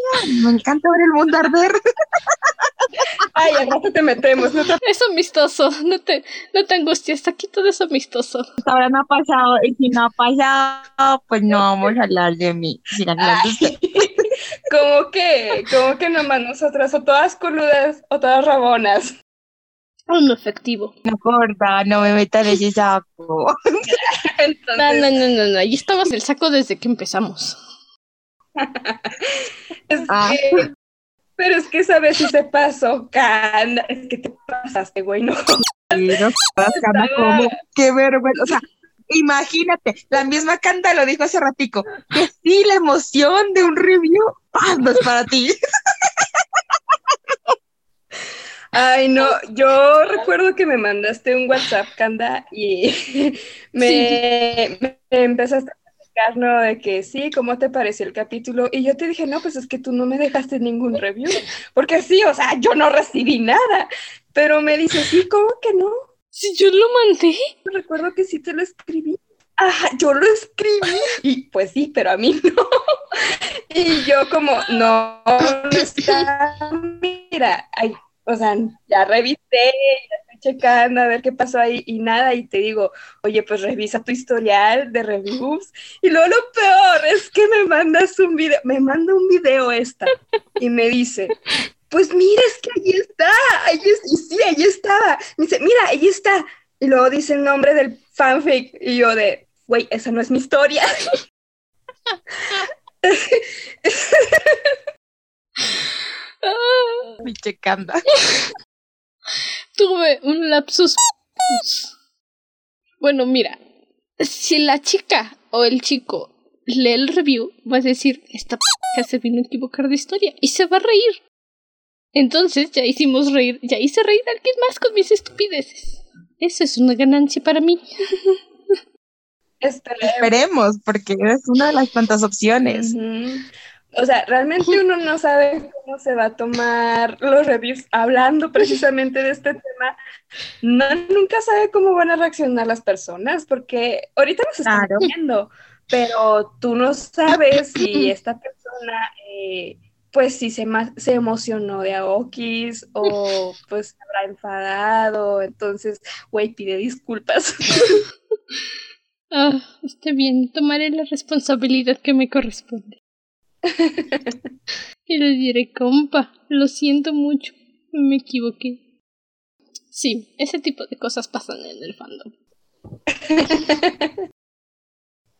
me encanta ver el mundo arder. *laughs* Ay, rato te metemos. No te... Es amistoso. No te, no te angusties. Aquí todo es amistoso. Hasta ahora no ha pasado. Y si no ha pasado, pues no vamos a hablar de mí. Sigan hablando ustedes. como que, como que nomás nosotras, o todas coludas o todas rabonas. Un efectivo. No corta, no me metan ese saco. *laughs* Entonces, No, no, no, no, no. Ahí estabas el saco desde que empezamos. *laughs* es Ah. que, pero es que esa vez sí se pasó, Canda. Es que te pasaste, güey, no. Pero, Cama, como, qué vergüenza. O sea, Imagínate, la misma Canta lo dijo hace ratico, que sí, la emoción de un review, ¡ah, no es para ti. *laughs* Ay, no, yo recuerdo que me mandaste un WhatsApp, Canda, y *laughs* me, me empezaste a platicar, ¿no? De que sí, ¿cómo te pareció el capítulo? Y yo te dije, no, pues es que tú no me dejaste ningún review, porque sí, o sea, yo no recibí nada, pero me dice, sí, ¿cómo que no? Si yo lo mandé. Recuerdo que sí te lo escribí. Ah, yo lo escribí. Y pues sí, pero a mí *laughs* no. Y yo como, no, no está, mira, ay, o sea, ya revisé, ya estoy checando a ver qué pasó ahí y nada, y te digo, oye, pues revisa tu historial de reviews. Y luego lo peor es que me mandas un video, me manda un video esta y me dice, pues mira, es que ahí está, ahí es, y sí, ahí estaba. Me dice, mira, ahí está. Y luego dice el nombre del fanfic y yo de, güey, esa no es mi historia. *laughs* *laughs* *laughs* Mi checanda. *laughs* Tuve un lapsus. Bueno, mira, si la chica o el chico lee el review, va a decir, esta p se vino a equivocar de historia y se va a reír. Entonces ya hicimos reír, ya hice reír a alguien más con mis estupideces. Eso es una ganancia para mí. Esperemos, porque es una de las tantas opciones. O sea, realmente uno no sabe cómo se va a tomar los reviews hablando precisamente de este tema. No, nunca sabe cómo van a reaccionar las personas, porque ahorita nos están Claro. viendo, pero tú no sabes si *clears throat* esta persona, eh, pues, si se, se emocionó de Aokis o pues se habrá enfadado. Entonces, güey, pide disculpas. *laughs* Ah, está bien, tomaré la responsabilidad que me corresponde. *laughs* y le diré, compa, lo siento mucho, me equivoqué. Sí, ese tipo de cosas pasan en el fandom. *laughs*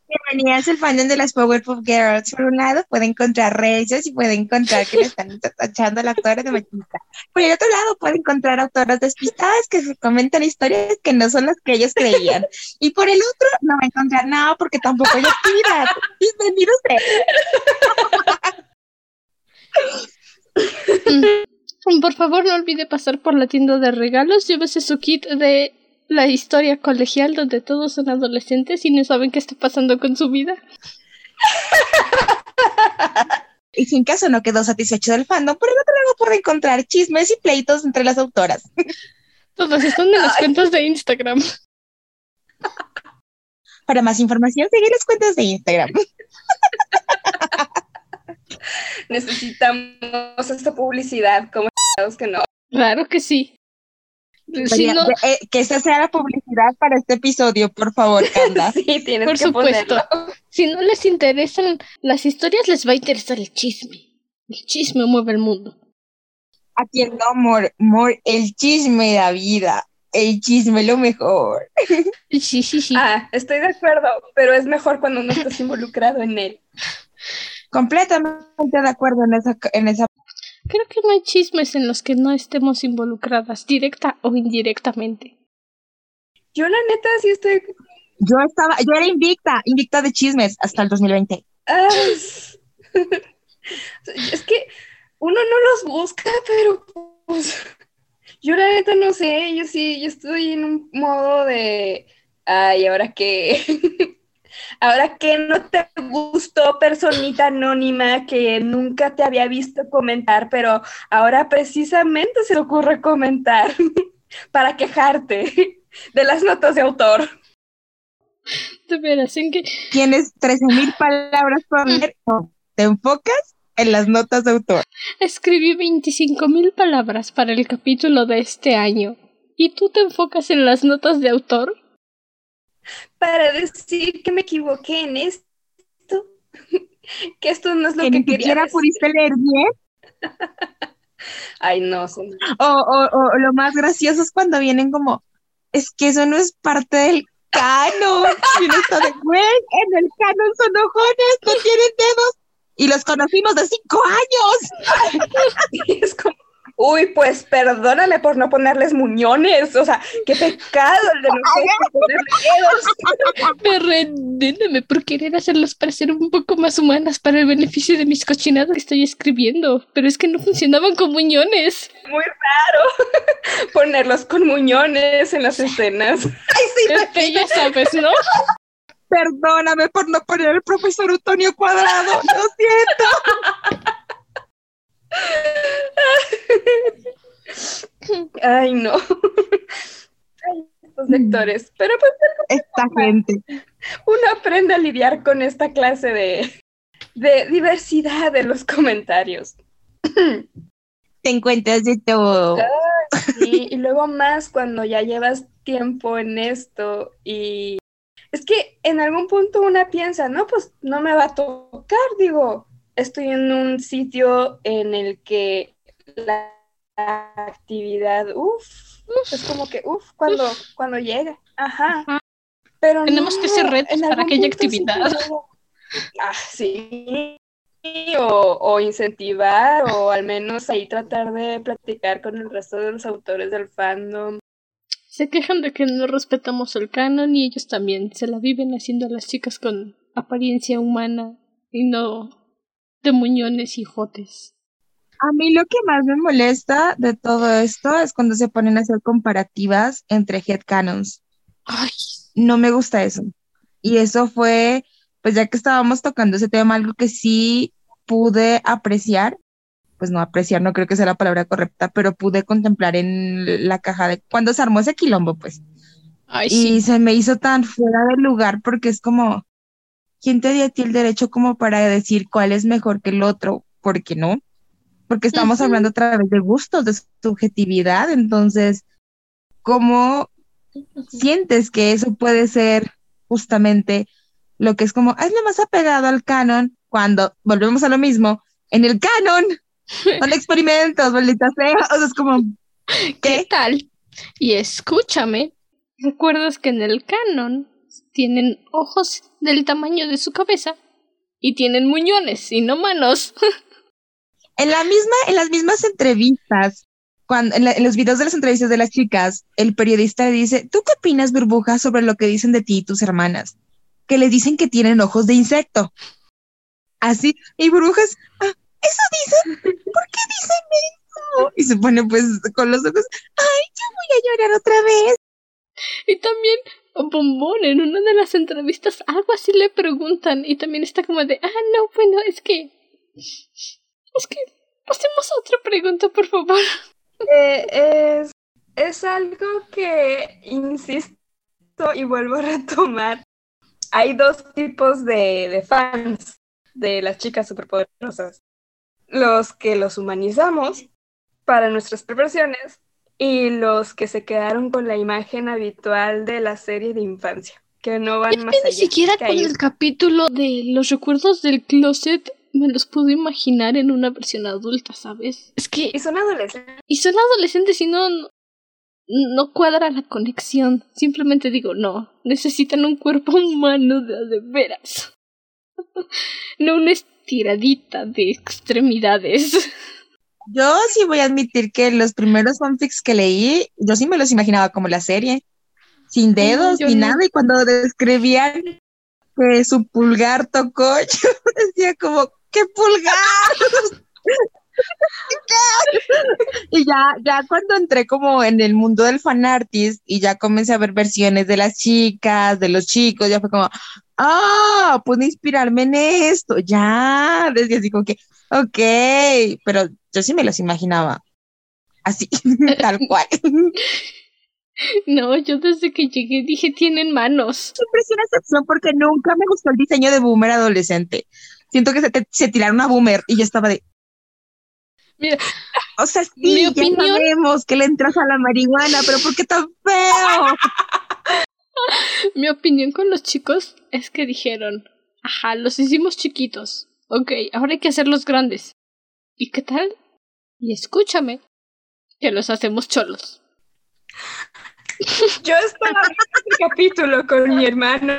Bienvenidas al fandom de las Powerpuff Girls. Por un lado, puede encontrar redes y puede encontrar que le están *laughs* tachando a la autora de machista. Por el otro lado, puede encontrar autoras despistadas que comentan historias que no son las que ellos creían. Y por el otro, no va a encontrar nada porque tampoco hay actividad. Bienvenidos *laughs* Mm. Por favor, no olvide pasar por la tienda de regalos. Llévese su kit de la historia colegial donde todos son adolescentes y no saben qué está pasando con su vida. Y sin caso no quedó satisfecho del fandom, por el otro lado puede encontrar chismes y pleitos entre las autoras. Todos están en las cuentas de Instagram. Para más información, sigue las cuentas de Instagram. Necesitamos esta publicidad, como que no. Claro que sí. No, Eh, que esa sea la publicidad para este episodio, por favor, Canda. *laughs* Sí, tienes por que supuesto. ponerlo. Si no les interesan las historias, les va a interesar el chisme. El chisme mueve el mundo. A quien no, amor, amor, el chisme da vida. El chisme lo mejor. *laughs* Sí, sí, sí. Ah, estoy de acuerdo, pero es mejor cuando no estás involucrado en él. Completamente de acuerdo en esa, en esa. Creo que no hay chismes en los que no estemos involucradas, directa o indirectamente. Yo la neta sí estoy... Yo estaba, yo era invicta, invicta de chismes hasta el 2020. ah, es... es que uno no los busca, pero pues, yo la neta no sé, yo sí, yo estoy en un modo de... Ay, ¿ahora qué? *laughs* ¿Ahora qué no te gustó, personita anónima que nunca te había visto comentar, pero ahora precisamente se te ocurre comentar *laughs* para quejarte *laughs* de las notas de autor? Que Tienes 13.000 palabras por leer. No, te enfocas en las notas de autor. escribí 25.000 palabras para el capítulo de este año. ¿Y tú te enfocas en las notas de autor? Para decir que me equivoqué en esto, *laughs* que esto no es lo Que que, ni quería siquiera decir. pudiste leer bien. *laughs* Ay, no, son- O, o, o lo más gracioso es cuando vienen como, es que eso no es parte del canon. Y uno está de, güey, en el canon son ojones, no tienen dedos. Y los conocimos de cinco años. *laughs* es como, Uy, pues perdóname por no ponerles muñones. O sea, qué pecado el de nosotros. *laughs* Perdóname por querer hacerlas parecer un poco más humanas para el beneficio de mis cochinadas que estoy escribiendo. Pero es que no funcionaban con muñones. Muy raro *laughs* ponerlos con muñones en las escenas. *laughs* Ay, sí, este, ya sabes, ¿no? Perdóname por no poner el profesor Antonio Cuadrado. Lo siento. Ay, no. *laughs* estos lectores. Pero pues. Esta gente. Uno aprende a lidiar con esta clase de, de diversidad de los comentarios. *clears throat* Te encuentras de todo. y luego más cuando ya llevas tiempo en esto y es que en algún punto una piensa, no, pues no me va a tocar, digo, estoy en un sitio en el que la actividad, uff, es como que, uff, cuando, cuando llega, ajá. Pero Tenemos que ser retos para aquella actividad. ah, sí. O, o, incentivar, o al menos ahí tratar de platicar con el resto de los autores del fandom. Se quejan de que no respetamos el canon y ellos también se la viven haciendo a las chicas con apariencia humana y no de muñones y jotes. A mí lo que más me molesta de todo esto es cuando se ponen a hacer comparativas entre headcanons. Ay. No me gusta eso. Y eso fue, pues ya que estábamos tocando ese tema, algo que sí pude apreciar, pues no apreciar, no creo que sea la palabra correcta, pero pude contemplar en la caja de cuando se armó ese quilombo, pues. Ay, y se me hizo tan fuera de lugar porque es como, ¿quién te dio a ti el derecho como para decir cuál es mejor que el otro? ¿Por qué no? Porque estamos hablando a través de gustos, de subjetividad, entonces, ¿cómo sientes que eso puede ser justamente lo que es como, es lo más apegado al canon, cuando volvemos a lo mismo, en el canon *laughs* son experimentos, maldita sea, o sea, es como, *laughs* ¿qué, ¿Qué tal? Y escúchame, ¿recuerdas que en el canon tienen ojos del tamaño de su cabeza y tienen muñones y no manos. *laughs* en la misma, en las mismas entrevistas, cuando, en, los videos de las entrevistas de las chicas, el periodista le dice, ¿tú qué opinas, burbuja, sobre lo que dicen de ti y tus hermanas? Que les dicen que tienen ojos de insecto. Así, y burbujas, ah, ¿eso dicen? ¿Por qué dicen eso? Y se pone pues con los ojos, ay, ya voy a llorar otra vez. Y también Bombón en una de las entrevistas algo así le preguntan y también está como de, ah, no, bueno, es que... Es que... Pasemos a otra pregunta, por favor. Eh, es, es algo que insisto y vuelvo a retomar. Hay dos tipos de, de fans de las chicas superpoderosas. Los que los humanizamos para nuestras preparaciones y los que se quedaron con la imagen habitual de la serie de infancia, que no van más allá. Ni siquiera con el capítulo de los recuerdos del closet me los puedo imaginar en una versión adulta, ¿sabes? Es que... Y son adolescentes. Y son adolescentes y no... No cuadra la conexión. Simplemente digo, no. Necesitan un cuerpo *laughs* humano de, de veras. *laughs* no una estiradita de extremidades. Yo sí voy a admitir que los primeros fanfics que leí, yo sí me los imaginaba como la serie, sin dedos ni nada, y cuando describían que su pulgar tocó, *laughs* yo decía como, ¿qué pulgar? y ya, ya cuando entré como en el mundo del fanartist y ya comencé a ver versiones de las chicas, de los chicos, ya fue como, ah, pude inspirarme en esto, ya, desde así como que, ok, pero yo sí me los imaginaba así, *laughs* tal cual. No, yo desde que llegué dije tienen manos. Siempre es una excepción porque nunca me gustó el diseño de boomer adolescente. Siento que se, se tiraron a boomer y yo estaba de. Mira, o sea, sí, mi opinión... ya sabemos que le entras a la marihuana, pero ¿por qué tan feo? *laughs* mi opinión con los chicos es que dijeron, ajá, los hicimos chiquitos. Ok, ahora hay que hacerlos grandes. ¿Y qué tal? Y escúchame, que los hacemos cholos. Yo estaba en este capítulo con mi hermano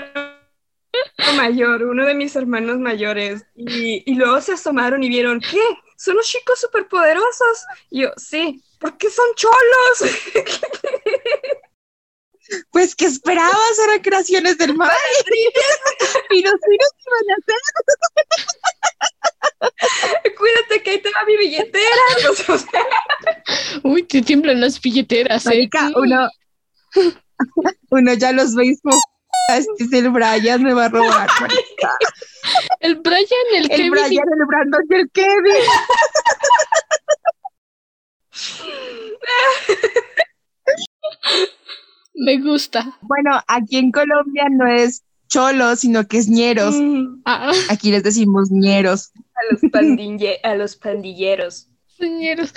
*laughs* mayor, uno de mis hermanos mayores, y, y luego se asomaron y vieron, ¿qué? ¿Son los chicos superpoderosos? Y yo, sí, ¿por qué son cholos? *laughs* Pues que esperabas, eran creaciones del mal. *laughs* y los niños iban a hacer. Cuídate que ahí te va mi billetera. Pues, o sea, Uy, te tiemblan las billeteras, ¿eh? Marica, uno, uno ya los ve y es como, este es el Brian, me va a robar. *laughs* El Brian, el, El Kevin. Brian, el Brandon y el Kevin. *laughs* Me gusta. Bueno, aquí en Colombia no es cholo, sino que es ñeros. mm, Ah, Aquí les decimos ñeros. a, los pandille- a los pandilleros. señores.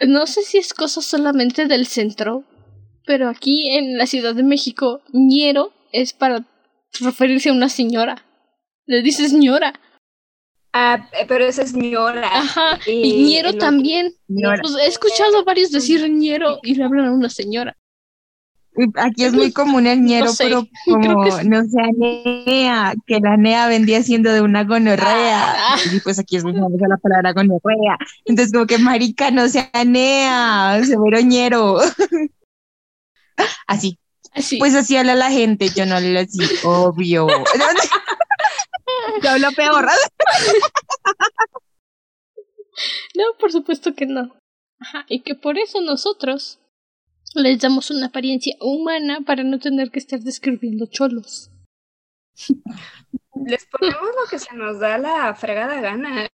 No sé si es cosa solamente del centro, pero aquí en la Ciudad de México, ñero es para referirse a una señora. Le dices ñora. Ah, eh, pero esa es ñora. Ajá. Y Y ñero también. Ñora. Pues he escuchado a varios decir ñero y le hablan a una señora. Aquí es muy común el ñero, No sé, pero *laughs* como que sí. no se anea, que la anea vendía siendo de una gonorrea. Ah. Y pues aquí es muy famosa la palabra gonorrea. Entonces, como que marica no se anea, se ve ñero. *laughs* Así. Así. Pues así habla la gente, yo no le así, obvio. *laughs* Yo hablo peor. No, por supuesto que no. Ajá, y que por eso nosotros les damos una apariencia humana para no tener que estar describiendo cholos. Les ponemos lo que se nos da la fregada gana.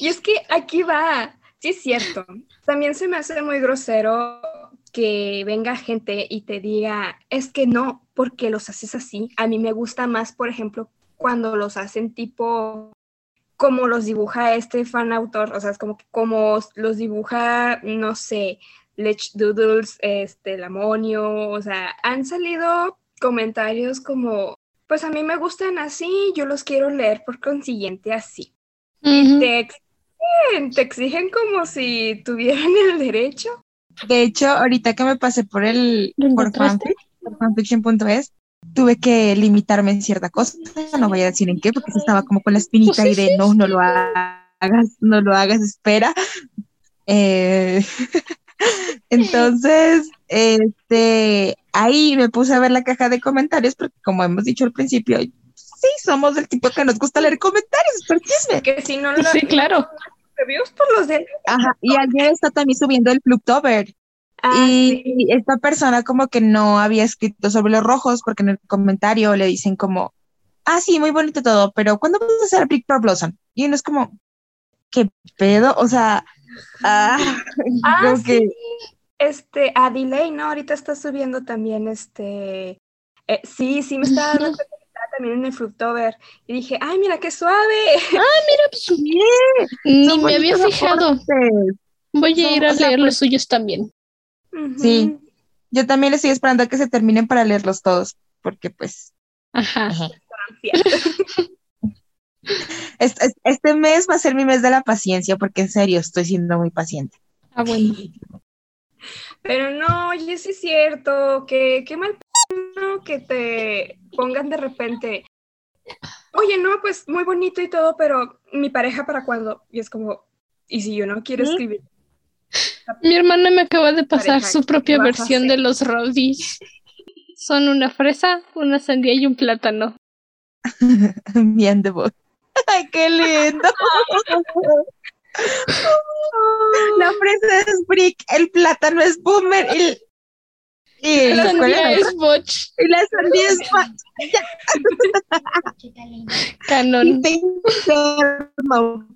Y es que aquí va, sí es cierto. También se me hace muy grosero que venga gente y te diga, es que no, porque los haces así. A mí me gusta más, por ejemplo, cuando los hacen tipo como los dibuja este fan autor, o sea, es como como los dibuja, no sé, Lech Doodles, este, el amonio, o sea, han salido comentarios como, pues a mí me gustan así, yo los quiero leer por consiguiente así. Te exigen, te exigen como si tuvieran el derecho. De hecho, ahorita que me pasé por el ¿Lo por encontraste? fanfic, por fanfiction.es, tuve que limitarme en cierta cosa. No voy a decir en qué, porque estaba como con la espinita Pues sí, y de no, no lo hagas, no lo hagas, espera. *laughs* Eh, *laughs* entonces, este, ahí me puse a ver la caja de comentarios, porque como hemos dicho al principio, sí, somos del tipo que nos gusta leer comentarios, por chisme. Que si no lo Sí, claro. Reviews por los de... Ajá, y alguien está también subiendo el Fluktober. Ah, y sí. esta persona como que no había escrito sobre los rojos porque en el comentario le dicen como, ah, sí, muy bonito todo, pero ¿cuándo vas a hacer Big Pro Blossom? Y uno es como, ¿qué pedo? O sea, ah, *laughs* Ah, como sí. que, Este, a Delay, ¿no? Ahorita está subiendo también este. eh, sí, sí, me estaba dando cuenta *laughs* también en el Fructober. Y dije, ¡ay, mira qué suave! *laughs* Ni son me había fijado. aportes. Voy a ir a o sea, leer pues- los suyos también. Sí. Yo también estoy esperando a que se terminen para leerlos todos, porque pues, Ajá. es- *laughs* *laughs* es- este mes va a ser mi mes de la paciencia, porque en serio estoy siendo muy paciente. Ah, bueno. Pero no, oye, sí es cierto, que qué mal p- ¿no? que te pongan de repente. Oye, no, pues muy bonito y todo, pero mi pareja para cuándo? Y es como, ¿y si yo no quiero escribir? Mi hermana me acaba de pasar Pareja, su ¿qué propia versión de los roadies. Son una fresa, una sandía y un plátano. *laughs* Bien de voz. *laughs* Ay, qué lindo. *laughs* La fresa es Brick, el plátano es Boomer y, y, La ¿cuál sandía era? es Botch. Y la sandía es Ba- *laughs* Canon.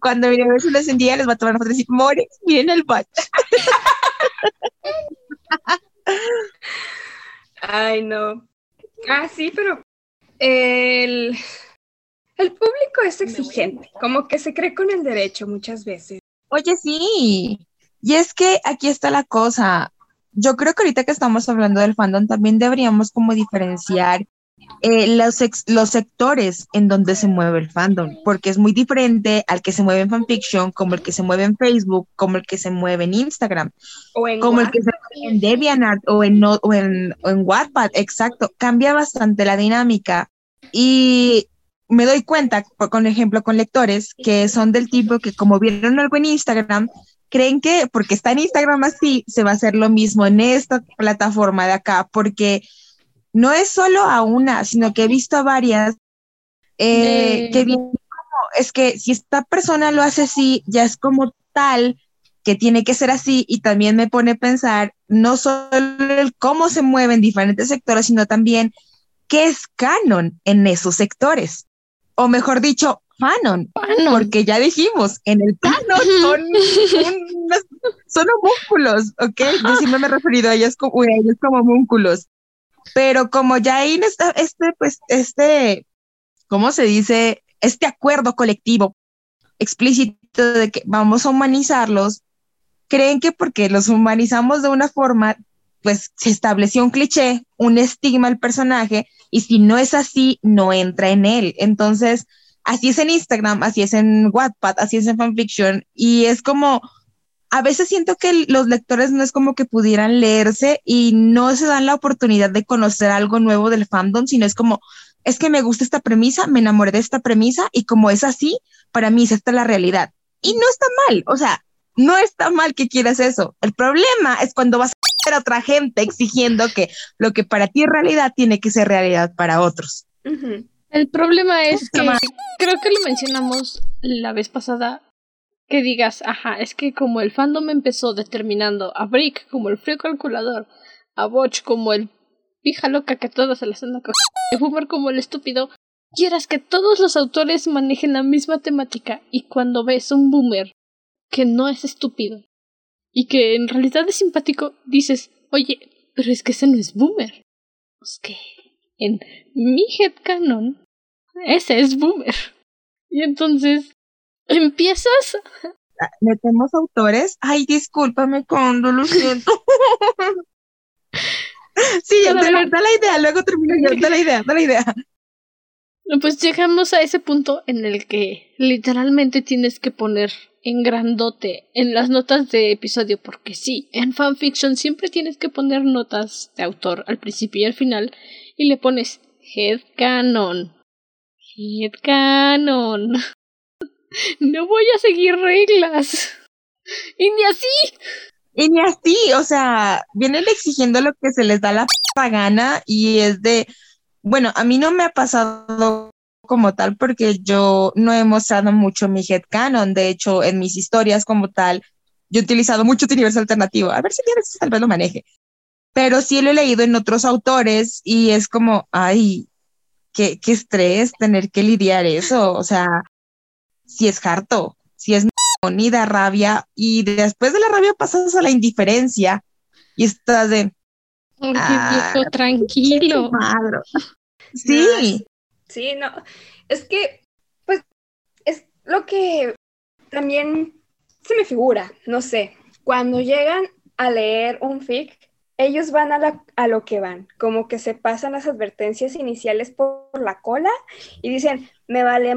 Cuando mi bebé se lo encendía, les va a tomar una foto y decir, More, miren el batch. *laughs* Ay, no. Ah, sí, pero el, el público es exigente, como que se cree con el derecho muchas veces. Oye, sí. Y es que aquí está la cosa. Yo creo que ahorita que estamos hablando del fandom, también deberíamos como diferenciar eh, los, ex- los sectores en donde se mueve el fandom, porque es muy diferente al que se mueve en fanfiction, como el que se mueve en Facebook, como el que se mueve en Instagram, O en como el Wattpad. que se mueve en DeviantArt o en, o en, o en Wattpad, exacto. Cambia bastante la dinámica Y me doy cuenta, por ejemplo, con lectores que son del tipo que como vieron algo en Instagram, creen que porque está en Instagram así, se va a hacer lo mismo en esta plataforma de acá, porque no es solo a una, sino que he visto a varias eh, que vienen como, es que si esta persona lo hace así, ya es como tal que tiene que ser así y también me pone a pensar no solo el cómo se mueven diferentes sectores, sino también qué es canon en esos sectores. O mejor dicho, fanon, porque ya dijimos, en el canon son, son homúnculos, ¿ok? Yo siempre me he referido a ellos como, a ellos como homúnculos. Pero como ya está este, pues, este, ¿cómo se dice? Este acuerdo colectivo explícito de que vamos a humanizarlos, creen que porque los humanizamos de una forma, pues se estableció un cliché, un estigma al personaje, y si no es así, no entra en él. Entonces, así es en Instagram, así es en Wattpad, así es en fanfiction, y es como, a veces siento que los lectores no es como que pudieran leerse y no se dan la oportunidad de conocer algo nuevo del fandom, sino es como, es que me gusta esta premisa, me enamoré de esta premisa y como es así, para mí es esta la realidad. Y no está mal, o sea, no está mal que quieras eso. El problema es cuando vas a otra gente exigiendo que lo que para ti es realidad tiene que ser realidad para otros. El problema es que creo que lo mencionamos la vez pasada que digas, ajá, es que como el fandom empezó determinando a Brick como el frío calculador, a Botch como el pija loca que todos se les anda a Boomer como el estúpido, quieras que todos los autores manejen la misma temática y cuando ves un Boomer que no es estúpido y que en realidad es simpático, dices, oye, pero es que ese no es Boomer. Es que en mi headcanon, ese es Boomer. Y entonces empiezas. Ah, metemos autores. Ay, discúlpame, Condo, lo siento. *laughs* sí, da, la idea, luego termino yo, da la idea, da la idea. Pues llegamos a ese punto en el que literalmente tienes que poner en grandote en las notas de episodio, porque sí, en fanfiction siempre tienes que poner notas de autor al principio y al final, y le pones headcanon. Headcanon. *laughs* no voy a seguir reglas. Y ni así. Y ni así, o sea, vienen exigiendo lo que se les da la gana y es de, bueno, a mí no me ha pasado como tal porque yo no he mostrado mucho mi headcanon, de hecho, en mis historias como tal, yo he utilizado mucho de universo alternativo, a ver si tienes, tal vez lo maneje, pero sí lo he leído en otros autores y es como, ay, qué, qué estrés tener que lidiar eso, o sea, si es harto, si es ni da rabia. Y después de la rabia pasas a la indiferencia y estás de... Ah, tranquilo. *laughs* Sí. Sí, no. Es que, pues, es lo que también se me figura, no sé, cuando llegan a leer un fic, ellos van a, a lo que van, como que se pasan las advertencias iniciales por la cola y dicen, me vale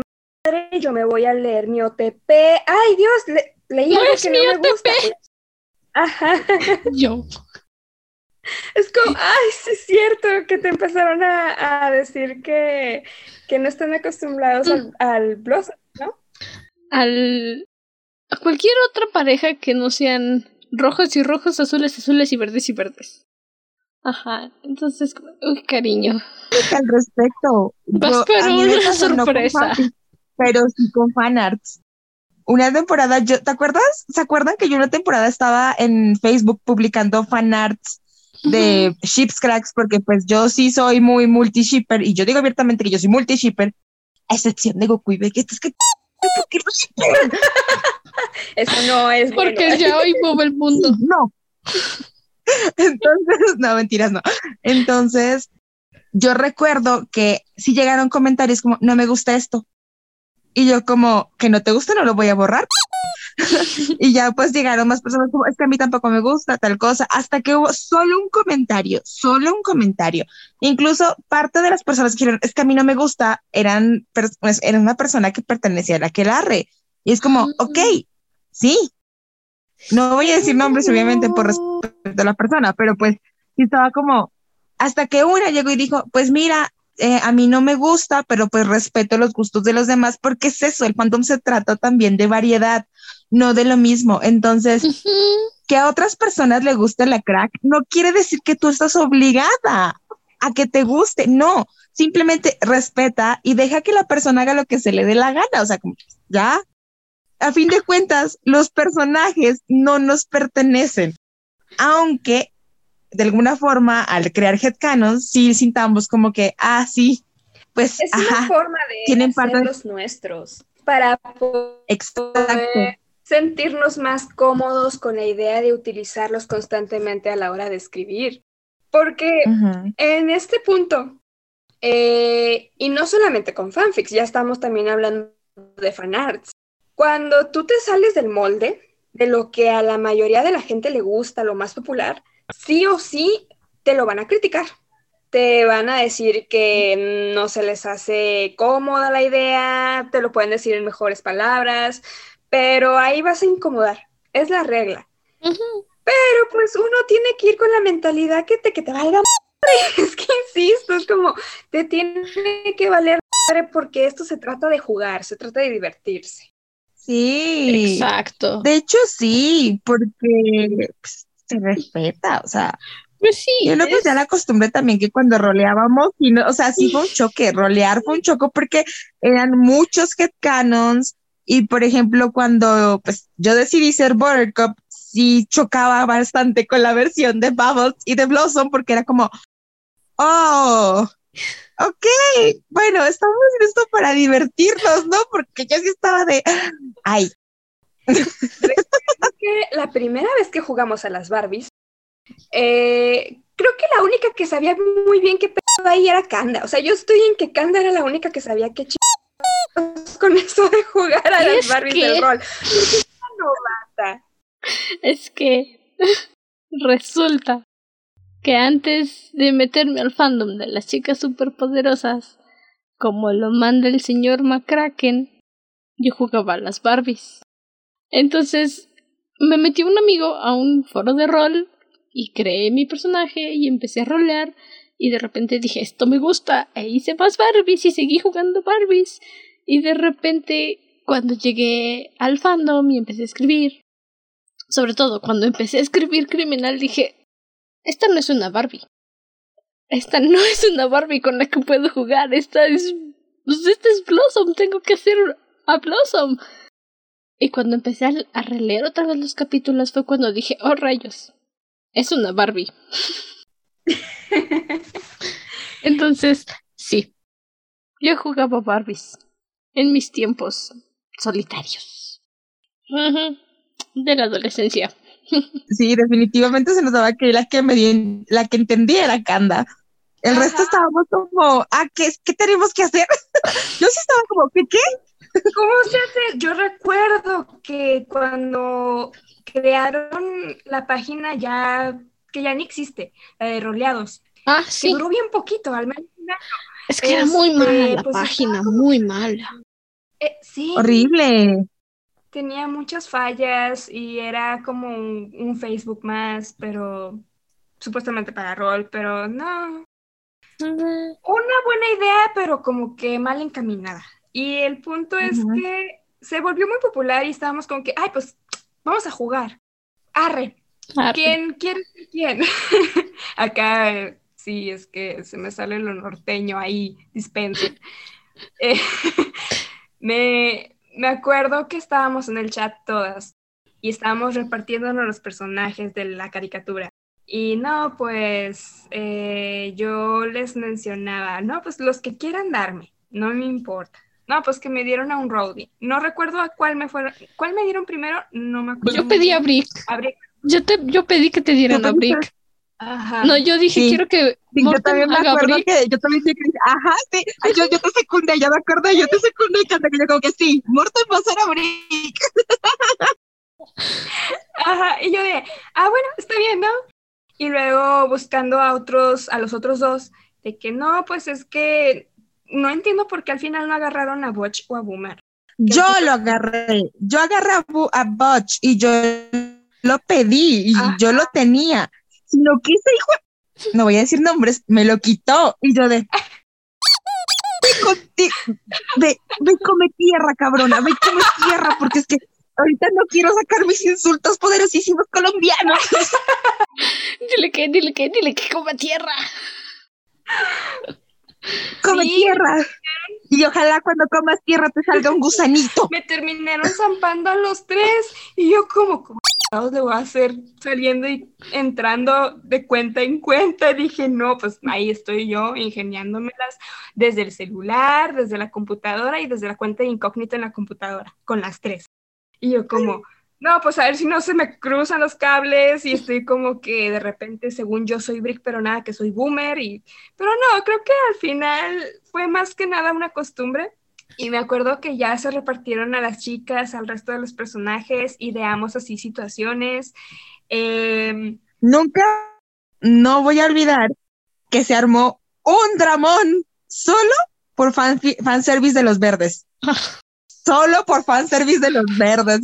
yo me voy a leer mi OTP. Ay, Dios, leí algo que no me gusta. Ajá. Yo. Es como, ay, sí es cierto que te empezaron a, decir que, que, no están acostumbrados al, mm. al ¿no? Al a cualquier otra pareja que no sean rojos y rojos, azules, azules y verdes y verdes. Ajá, entonces, uy, cariño. Al respecto. Vas por una sorpresa pero sí con fanarts. Una temporada, yo, ¿te acuerdas? ¿Se acuerdan que yo una temporada estaba en Facebook publicando fanarts de ships cracks? Porque pues yo sí soy muy multi-shipper y yo digo abiertamente que yo soy multi-shipper, a excepción de Goku y Vegeta, es que ¿por qué no *laughs* Eso no es Porque ya hoy mueve el mundo. *laughs* No. Entonces, no, mentiras, no. Entonces, yo recuerdo que si llegaron comentarios como, no me gusta esto, y yo como, que no te gusta, no lo voy a borrar. *laughs* y ya pues llegaron más personas como, es que a mí tampoco me gusta tal cosa, hasta que hubo solo un comentario, solo un comentario. Incluso parte de las personas que dijeron, es que a mí no me gusta, eran, pues, era una persona que pertenecía a la arre. Y es como, ah. ok, sí. No voy a decir nombres, obviamente, por respeto a la persona, pero pues estaba como, hasta que una llegó y dijo, pues mira, eh, a mí no me gusta, pero pues respeto los gustos de los demás porque es eso, el fandom se trata también de variedad, no de lo mismo. Entonces, que a otras personas le guste la crack no quiere decir que tú estás obligada a que te guste, no, simplemente respeta y deja que la persona haga lo que se le dé la gana, o sea, como ya. A fin de cuentas, los personajes no nos pertenecen, aunque de alguna forma al crear headcanons sí sintamos como que, ah, sí, pues es una forma de tienen parte los nuestros para poder sentirnos más cómodos con la idea de utilizarlos constantemente a la hora de escribir. Porque en este punto, eh, y no solamente con fanfics, ya estamos también hablando de fanarts. Cuando tú te sales del molde de lo que a la mayoría de la gente le gusta, lo más popular, sí o sí te lo van a criticar. Te van a decir que no se les hace cómoda la idea, te lo pueden decir en mejores palabras, pero ahí vas a incomodar. Es la regla. Pero pues uno tiene que ir con la mentalidad que te, que te valga *laughs* Es que insisto, es como te tiene que valer porque esto se trata de jugar, se trata de divertirse. Sí. Exacto. De hecho, sí, porque pues, se respeta, o sea. Pues sí. Yo no pues ya la acostumbré también que cuando roleábamos, y no, o sea, sí fue un choque, rolear fue un choque porque eran muchos headcanons y por ejemplo cuando pues yo decidí ser Buttercup, sí chocaba bastante con la versión de Bubbles y de Blossom porque era como, oh, ok, bueno, estamos en esto para divertirnos, ¿no? Porque yo sí estaba de, ay, que la primera vez que jugamos a las Barbies, eh, creo que la única que sabía muy bien qué pedo ahí era Kanda. O sea, yo estoy en que Kanda era la única que sabía qué ch... con eso de jugar a las Barbies del rol. Es que *laughs* resulta que antes de meterme al fandom de las chicas superpoderosas, como lo manda el señor McCracken, yo jugaba a las Barbies. Entonces me metí un amigo a un foro de rol y creé mi personaje y empecé a rolear y de repente dije esto me gusta e hice más Barbies y seguí jugando Barbies y de repente cuando llegué al fandom y empecé a escribir sobre todo cuando empecé a escribir criminal dije esta no es una Barbie. Esta no es una Barbie con la que puedo jugar. Esta es pues esta es Blossom tengo que hacer a Blossom y cuando empecé a, releer otra vez los capítulos fue cuando dije, oh rayos, es una Barbie. *laughs* Entonces, sí, yo jugaba Barbies en mis tiempos solitarios. De la adolescencia. *laughs* Sí, definitivamente se nos daba que la que me la que entendía era Kanda. El resto estábamos como, ah, ¿qué, ¿qué tenemos que hacer? *laughs* Yo sí estaba como, ¿qué qué? ¿Cómo se hace? Yo recuerdo que cuando crearon la página ya, que ya ni existe, la de roleados. Ah, sí. duró bien poquito, al menos Es que era muy mala este, la pues, página, muy mala. Eh, sí. Horrible. Tenía muchas fallas y era como un, Facebook más, pero supuestamente para rol, pero no. Una buena idea, pero como que mal encaminada. Y el punto es que se volvió muy popular y estábamos como que, ay, pues vamos a jugar. Arre. ¿Quién quiere ser quién? *laughs* Acá sí, es que se me sale lo norteño ahí, dispense. *laughs* Eh, *laughs* me, me acuerdo que estábamos en el chat todas y estábamos repartiéndonos los personajes de la caricatura. Y no, pues eh, yo les mencionaba, no, pues los que quieran darme, no me importa. No, pues que me dieron a un roadie. No recuerdo a cuál me fueron. ¿Cuál me dieron primero? No me acuerdo. Yo pedí a Brick. A Brick. Yo, te, yo pedí que te dieran a Brick. Ajá. No, yo dije, quiero que sí, yo también me acuerdo que yo también dije, ajá, sí, yo, yo te secundé, ya me acuerdo, yo te secundé y que yo como que sí, Morton va a ser a Brick. *laughs* Ajá, y yo de, ah, bueno, está bien, ¿no? Y luego buscando a otros, a los otros dos, de que no, pues es que no entiendo por qué al final no agarraron a Butch o a Boomer. Yo lo agarré, yo agarré a, Butch y yo lo pedí y yo lo tenía. Si lo quise, hijo, no voy a decir nombres, me lo quitó y yo de... ve, ve, come tierra, cabrona, ve, come tierra, porque es que ahorita no quiero sacar mis insultos poderosísimos colombianos. *laughs* dile que, dile que, dile que coma tierra. *laughs* Come tierra. Y ojalá cuando comas tierra te salga un gusanito. *laughs* Me terminaron zampando a los tres y yo como, como le voy a hacer saliendo y entrando de cuenta en cuenta. Dije, no, pues ahí estoy yo ingeniándomelas desde el celular, desde la computadora y desde la cuenta de incógnito en la computadora, con las tres. Y yo como, no, pues a ver si no se me cruzan los cables y estoy como que de repente, según yo soy Brick, pero nada, que soy boomer. Y... Pero no, creo que al final fue más que nada una costumbre. Y me acuerdo que ya se repartieron a las chicas, al resto de los personajes, ideamos así situaciones. Em, Nunca, no voy a olvidar que se armó un dramón solo por fan, fanservice de los verdes. *laughs* solo por fanservice de los verdes.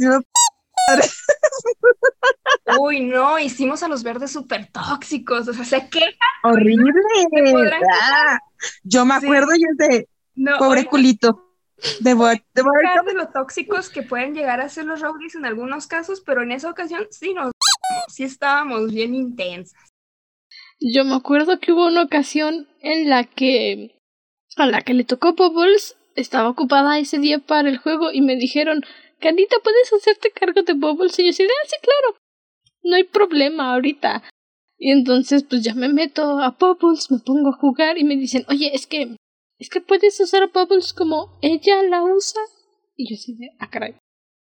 *laughs* Uy, no, hicimos a los verdes súper tóxicos, o sea, se quejan. Horrible. Ah, yo me acuerdo y de pobre culito. De, de, de los tóxicos que pueden llegar a ser los rowdies en algunos casos, pero en esa ocasión sí nos sí estábamos bien intensas. Yo me acuerdo que hubo una ocasión en la que a la que le tocó Bubbles estaba ocupada ese día para el juego y me dijeron, Canita, ¿puedes hacerte cargo de Bubbles? Y yo decía, ah, sí, claro, no hay problema ahorita. Y entonces pues ya me meto a Bubbles, me pongo a jugar y me dicen, oye, es que es que puedes usar a Bubbles como ella la usa. Y yo así de, ah, caray.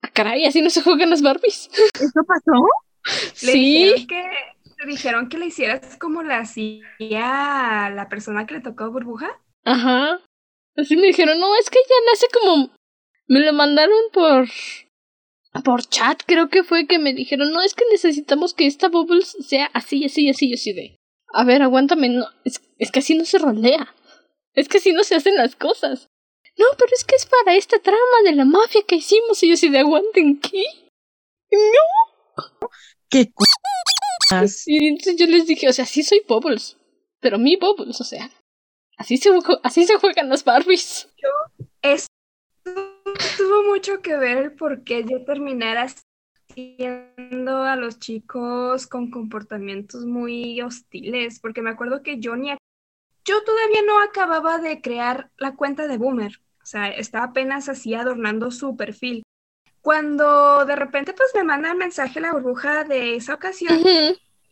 Ah, caray, así no se juegan las Barbies. *laughs* ¿Eso pasó? *laughs* sí. que, te dijeron que le hicieras como la hacía la persona que le tocó burbuja. Ajá. Así me dijeron, no, es que ella nace como. Me lo mandaron por. Por chat, creo que fue que me dijeron, no, es que necesitamos que esta Bubbles sea así, así, así, así de. A ver, aguántame, no, es, es que así no se rolea. Es que si no se hacen las cosas. No, pero es que es para esta trama de la mafia que hicimos. Y yo así de aguanten, ¿qué? No. ¿Qué *laughs* Y entonces yo les dije, o sea, sí soy Bubbles. Pero mi Bubbles, o sea. Así se, así se juegan las Barbies. Yo, *laughs* tuvo mucho que ver porque yo terminara siendo a los chicos con comportamientos muy hostiles. Porque me acuerdo que yo ni yo todavía no acababa de crear la cuenta de Boomer, o sea, estaba apenas así adornando su perfil. Cuando de repente pues me manda el mensaje la burbuja de esa ocasión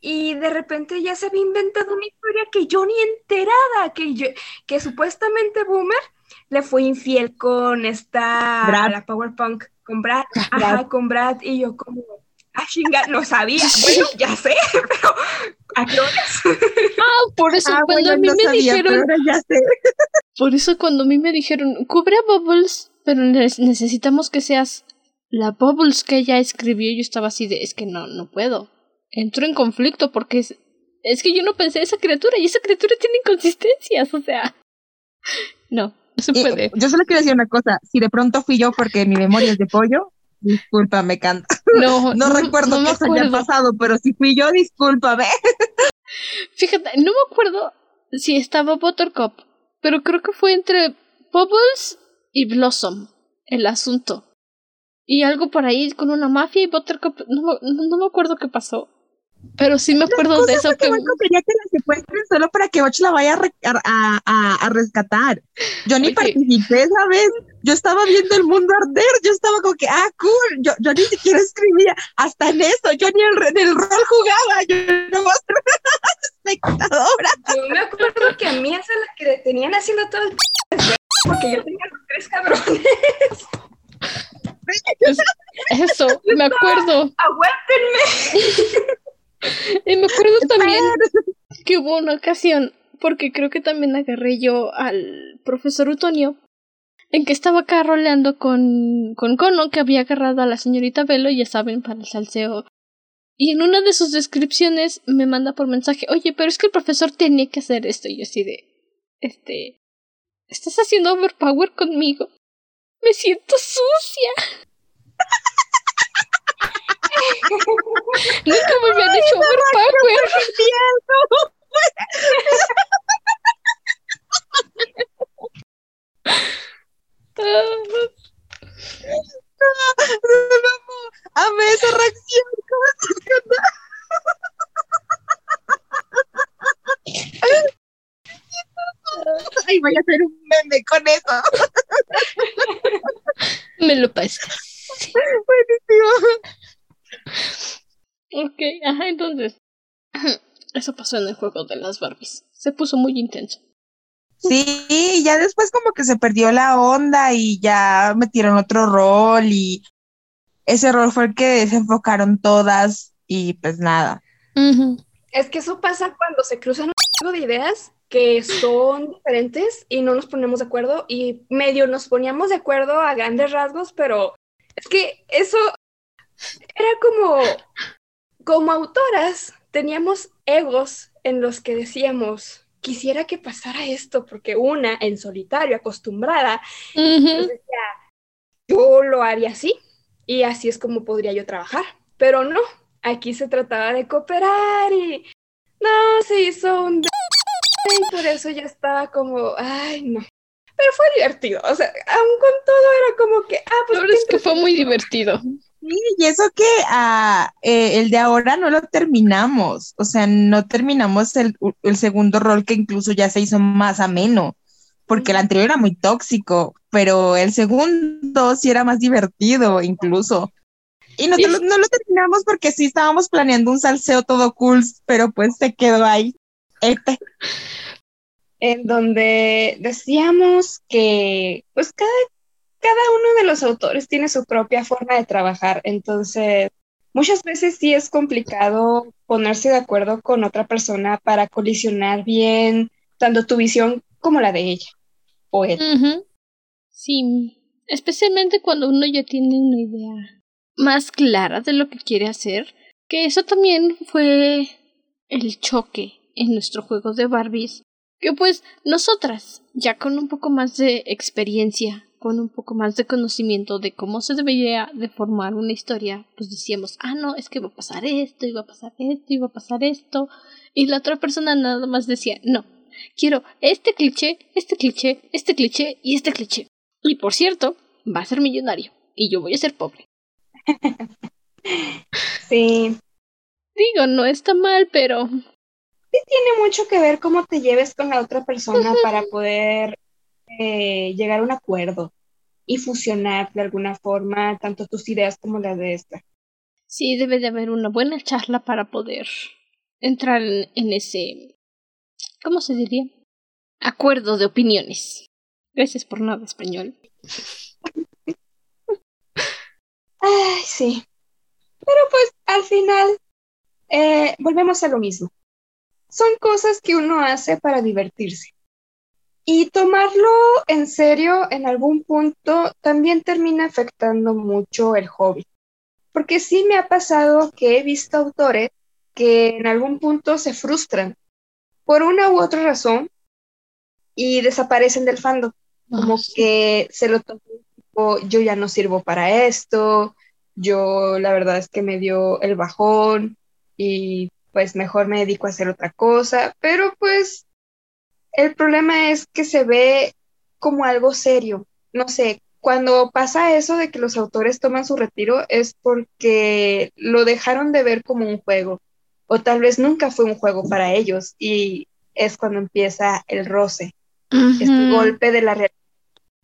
y de repente ya se había inventado una historia que yo ni enterada, que yo, que supuestamente Boomer le fue infiel con esta Brad. la Power Punk, con Brad, ajá, con Brad y yo como ah, chinga, no sabía. *laughs* Bueno, ya sé, pero ¿a qué Ah, por eso Ah, cuando bueno, a mí no me sabía, dijeron. pero ahora ya sé. *laughs* Por eso cuando a mí me dijeron, cubre a Bubbles, pero ne- necesitamos que seas la Bubbles que ella escribió, yo estaba así de, es que no, no puedo. Entro en conflicto porque es, es que yo no pensé esa criatura y esa criatura tiene inconsistencias, o sea. *laughs* No, *laughs* no Y yo solo quiero decir una cosa, si de pronto fui yo porque mi memoria es de pollo, discúlpame, canta. *laughs* No, No, recuerdo no que eso haya acuerdo. pasado, pero si fui yo, discúlpame. *laughs* Fíjate, no me acuerdo si estaba Buttercup, pero creo que fue entre Bubbles y Blossom el asunto. Y algo por ahí con una mafia y Buttercup, no, no, no me acuerdo qué pasó. Pero sí me acuerdo de eso que... Marco quería que la secuestren solo para que Och la vaya a, a, a- a rescatar. Yo ni Oye. participé esa vez. Yo estaba viendo el mundo arder. Yo estaba como que, ah, cool. Yo, yo ni siquiera escribía. Hasta en eso. Yo ni el, en el rol jugaba. Yo no espectadora. Yo me acuerdo que a mí es a la que detenían haciendo todo el porque yo tenía los tres cabrones. Eso, me acuerdo. Aguántenme. Y me acuerdo también que hubo una ocasión, porque creo que también agarré yo al profesor Utonio, en que estaba acá roleando con, con Cono, que había agarrado a la señorita Velo, ya saben, para el salseo. Y en una de sus descripciones me manda por mensaje, oye, pero es que el profesor tenía que hacer esto. Y yo así de, este, ¿estás haciendo overpower conmigo? Me siento sucia. Nunca me habían hecho overpower. *laughs* No, no, no, amé esa reacción. Ay, voy a hacer un meme con eso. Me lo pasas. Buenísimo. Ok, ajá, entonces. *clears throat* Eso pasó en el juego de las Barbies. Se puso muy intenso. Sí, ya después como que se perdió la onda y ya metieron otro rol y ese rol fue el que se enfocaron todas y pues nada. Es que eso pasa cuando se cruzan un chingo de ideas que son diferentes y no nos ponemos de acuerdo y medio nos poníamos de acuerdo a grandes rasgos, pero es que eso era como, como autoras, teníamos egos en los que decíamos, quisiera que pasara esto, porque una en solitario, acostumbrada, decía, yo lo haría así y así es como podría yo trabajar, pero no, aquí se trataba de cooperar y no, se hizo un... Y por eso ya estaba como, ay, no. Pero fue divertido, o sea, aún con todo era como que, ah, pues... Verdad es que fue muy divertido. Sí, y eso que ah, eh, el de ahora no lo terminamos, o sea, no terminamos el, el segundo rol que incluso ya se hizo más ameno, porque el anterior era muy tóxico, pero el segundo sí era más divertido incluso. Y no, no, no lo terminamos porque sí estábamos planeando un salseo todo cool, pero pues se quedó ahí. Este. En donde decíamos que pues cada, cada uno de los autores tiene su propia forma de trabajar, entonces muchas veces sí es complicado ponerse de acuerdo con otra persona para colisionar bien tanto tu visión como la de ella o él. Sí, especialmente cuando uno ya tiene una idea más clara de lo que quiere hacer, que eso también fue el choque en nuestro juego de Barbies, que pues nosotras, ya con un poco más de experiencia, con un poco más de conocimiento de cómo se debería de formar una historia, pues decíamos, ah, no, es que va a pasar esto, y va a pasar esto, y va a pasar esto, y la otra persona nada más decía, no, quiero este cliché, este cliché, este cliché y este cliché. Y por cierto, va a ser millonario, y yo voy a ser pobre. *laughs* sí. Digo, no está mal, pero... Sí tiene mucho que ver cómo te lleves con la otra persona para poder eh, llegar a un acuerdo y fusionar de alguna forma tanto tus ideas como las de esta. Sí, debe de haber una buena charla para poder entrar en ese... ¿Cómo se diría? Acuerdo de opiniones. Gracias por nada, español. *laughs* Ay, sí. Pero pues al final eh, volvemos a lo mismo. Son cosas que uno hace para divertirse. Y tomarlo en serio en algún punto también termina afectando mucho el hobby. Porque sí me ha pasado que he visto autores que en algún punto se frustran por una u otra razón y desaparecen del fandom. Como que se lo toman yo ya no sirvo para esto, yo la verdad es que me dio el bajón y pues mejor me dedico a hacer otra cosa, pero pues el problema es que se ve como algo serio. No sé, cuando pasa eso de que los autores toman su retiro es porque lo dejaron de ver como un juego o tal vez nunca fue un juego para ellos y es cuando empieza el roce, este golpe de la realidad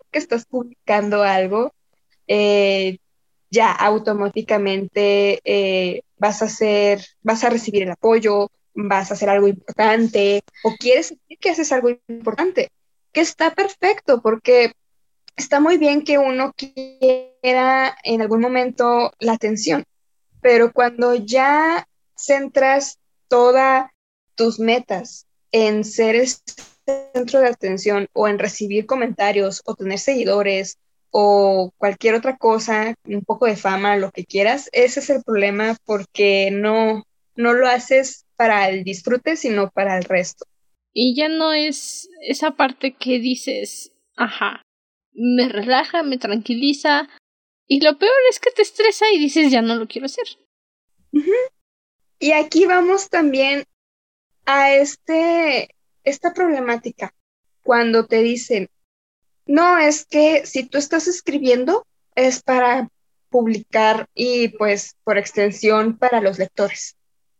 que estás publicando algo, eh, ya automáticamente eh, vas a hacer, vas a recibir el apoyo, vas a hacer algo importante o quieres decir que haces algo importante, que está perfecto porque está muy bien que uno quiera en algún momento la atención, pero cuando ya centras todas tus metas en ser el centro de atención o en recibir comentarios o tener seguidores o cualquier otra cosa, un poco de fama, lo que quieras, ese es el problema porque no, no lo haces para el disfrute, sino para el resto. Y ya no es esa parte que dices, ajá, me relaja, me tranquiliza, y lo peor es que te estresa y dices, ya no lo quiero hacer. Y aquí vamos también a este, esta problemática, cuando te dicen, no, es que si tú estás escribiendo es para publicar y pues por extensión para los lectores.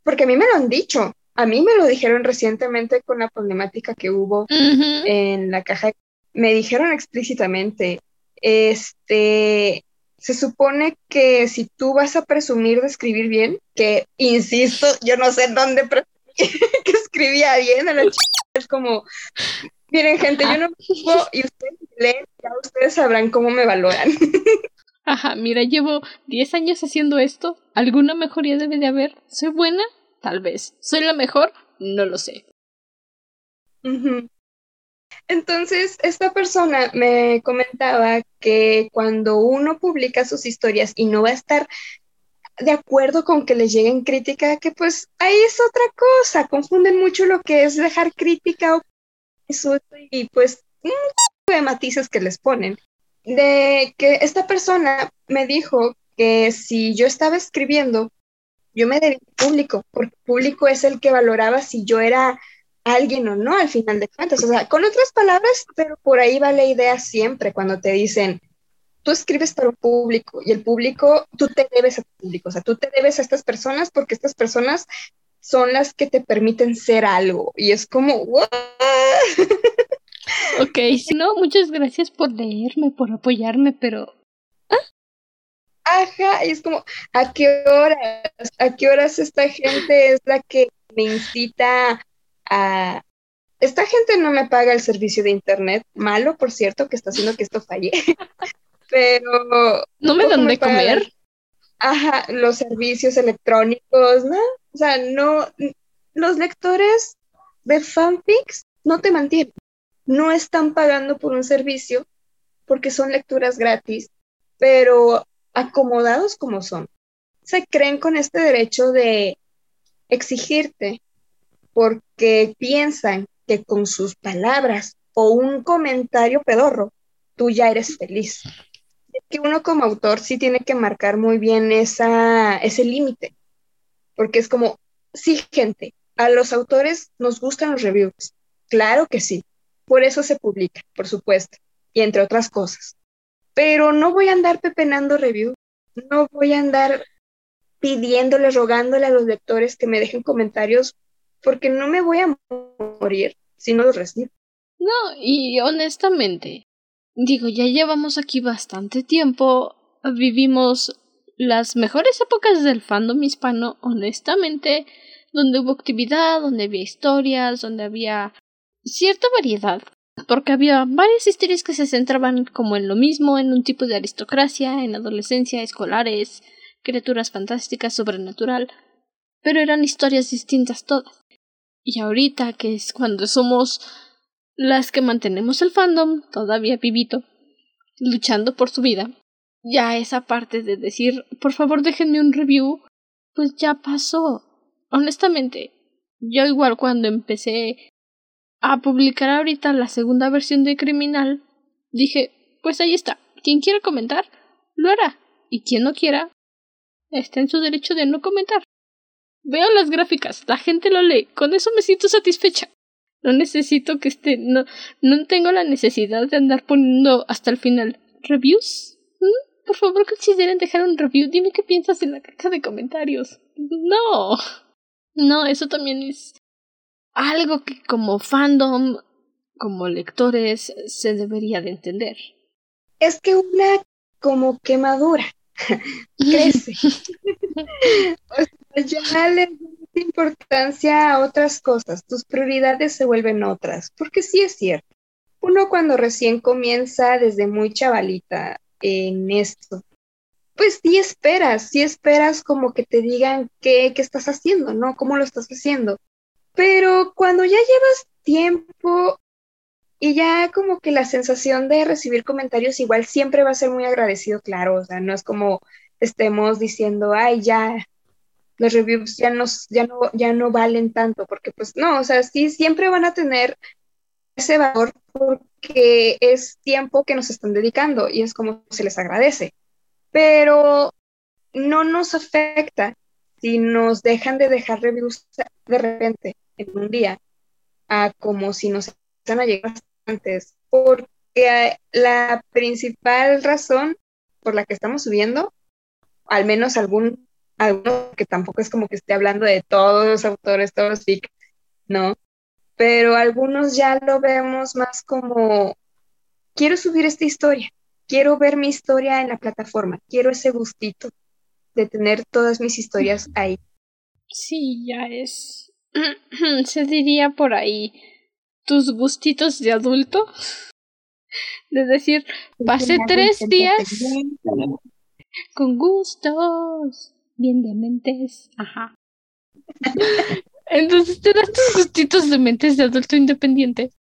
Porque a mí me lo han dicho. a mí me lo dijeron recientemente con la problemática que hubo en la caja. Me dijeron explícitamente, este, se supone que si tú vas a presumir de escribir bien, que insisto, yo no sé dónde presumí *laughs* que escribía bien, a la ch- es como, miren gente, yo no puedo, y ustedes leen, ya ustedes sabrán cómo me valoran. Ajá, mira, llevo 10 años haciendo esto. ¿Alguna mejoría debe de haber? ¿Soy buena? Tal vez. ¿Soy la mejor? No lo sé. Entonces, esta persona me comentaba que cuando uno publica sus historias y no va a estar de acuerdo con que le lleguen crítica, que pues ahí es otra cosa, confunden mucho lo que es dejar crítica o y pues un de matices que les ponen. De que esta persona me dijo que si yo estaba escribiendo, yo me debía al público, porque el público es el que valoraba si yo era alguien o no al final de cuentas. O sea, con otras palabras, pero por ahí va la idea siempre cuando te dicen, tú escribes para un público y el público, tú te debes a tu público, o sea, tú te debes a estas personas porque estas personas son las que te permiten ser algo. Y es como, "What?". Ok, si no, muchas gracias por leerme, por apoyarme, pero Ajá, y es como, ¿a qué horas? ¿A qué horas esta gente es la que me incita a... Esta gente no me paga el servicio de internet, malo, por cierto, que está haciendo que esto falle, *laughs* pero no me ¿Cómo dan de pagan? comer. Ajá, los servicios electrónicos, ¿no? O sea, no, los lectores de fanfics no te mantienen, no están pagando por un servicio porque son lecturas gratis, pero acomodados como son. Se creen con este derecho de exigirte porque piensan que con sus palabras o un comentario pedorro, tú ya eres feliz. Que uno como autor sí tiene que marcar muy bien esa, ese límite, porque es como, sí, gente, a los autores nos gustan los reviews, claro que sí, por eso se publica, por supuesto, y entre otras cosas, pero no voy a andar pepenando reviews, no voy a andar pidiéndole, rogándole a los lectores que me dejen comentarios, porque no me voy a morir si no los recibo. No, y honestamente, digo, ya llevamos aquí bastante tiempo, vivimos las mejores épocas del fandom hispano, honestamente, donde hubo actividad, donde había historias, donde había cierta variedad, porque había varias historias que se centraban como en lo mismo, en un tipo de aristocracia, en adolescencia, escolares, criaturas fantásticas, sobrenatural, pero eran historias distintas todas. Y ahorita, que es cuando somos las que mantenemos el fandom todavía vivito, luchando por su vida, ya esa parte de decir, por favor déjenme un review, pues ya pasó. Honestamente, yo igual cuando empecé a publicar ahorita la segunda versión de Criminal, dije, pues ahí está, quien quiera comentar, lo hará, y quien no quiera, está en su derecho de no comentar. Veo las gráficas, la gente lo lee, con eso me siento satisfecha. No necesito que esté, no, no tengo la necesidad de andar poniendo hasta el final reviews. ¿Mm? Por favor, consideren dejar un review. Dime qué piensas en la caja de comentarios. No. No, eso también es algo que como fandom, como lectores, se debería de entender. Es que una como quemadura *laughs* crece. o *laughs* sea, ya le das importancia a otras cosas, tus prioridades se vuelven otras, porque sí es cierto. Uno cuando recién comienza desde muy chavalita en esto, pues sí esperas, sí esperas como que te digan qué, qué estás haciendo, ¿no? ¿Cómo lo estás haciendo? Pero cuando ya llevas tiempo y ya como que la sensación de recibir comentarios igual siempre va a ser muy agradecido, claro, o sea, no es como estemos diciendo, ay, ya, los reviews ya, nos, ya, no, ya no valen tanto, porque pues no, o sea, sí, siempre van a tener ese valor porque es tiempo que nos están dedicando y es como se les agradece, pero no nos afecta si nos dejan de dejar reviews de repente en un día a como si nos están a llegar antes, porque la principal razón por la que estamos subiendo, al menos algún algunos que tampoco es como que esté hablando de todos los autores, todos los fic, ¿no? Pero algunos ya lo vemos más como, quiero subir esta historia, quiero ver mi historia en la plataforma, quiero ese gustito de tener todas mis historias ahí. Sí, ya es. *clears throat* Se diría por ahí tus gustitos de adulto. *laughs* De decir, pasé tres días con gustos bien de mentes. Ajá. *laughs* Entonces te das tus gustitos de mentes de adulto independiente.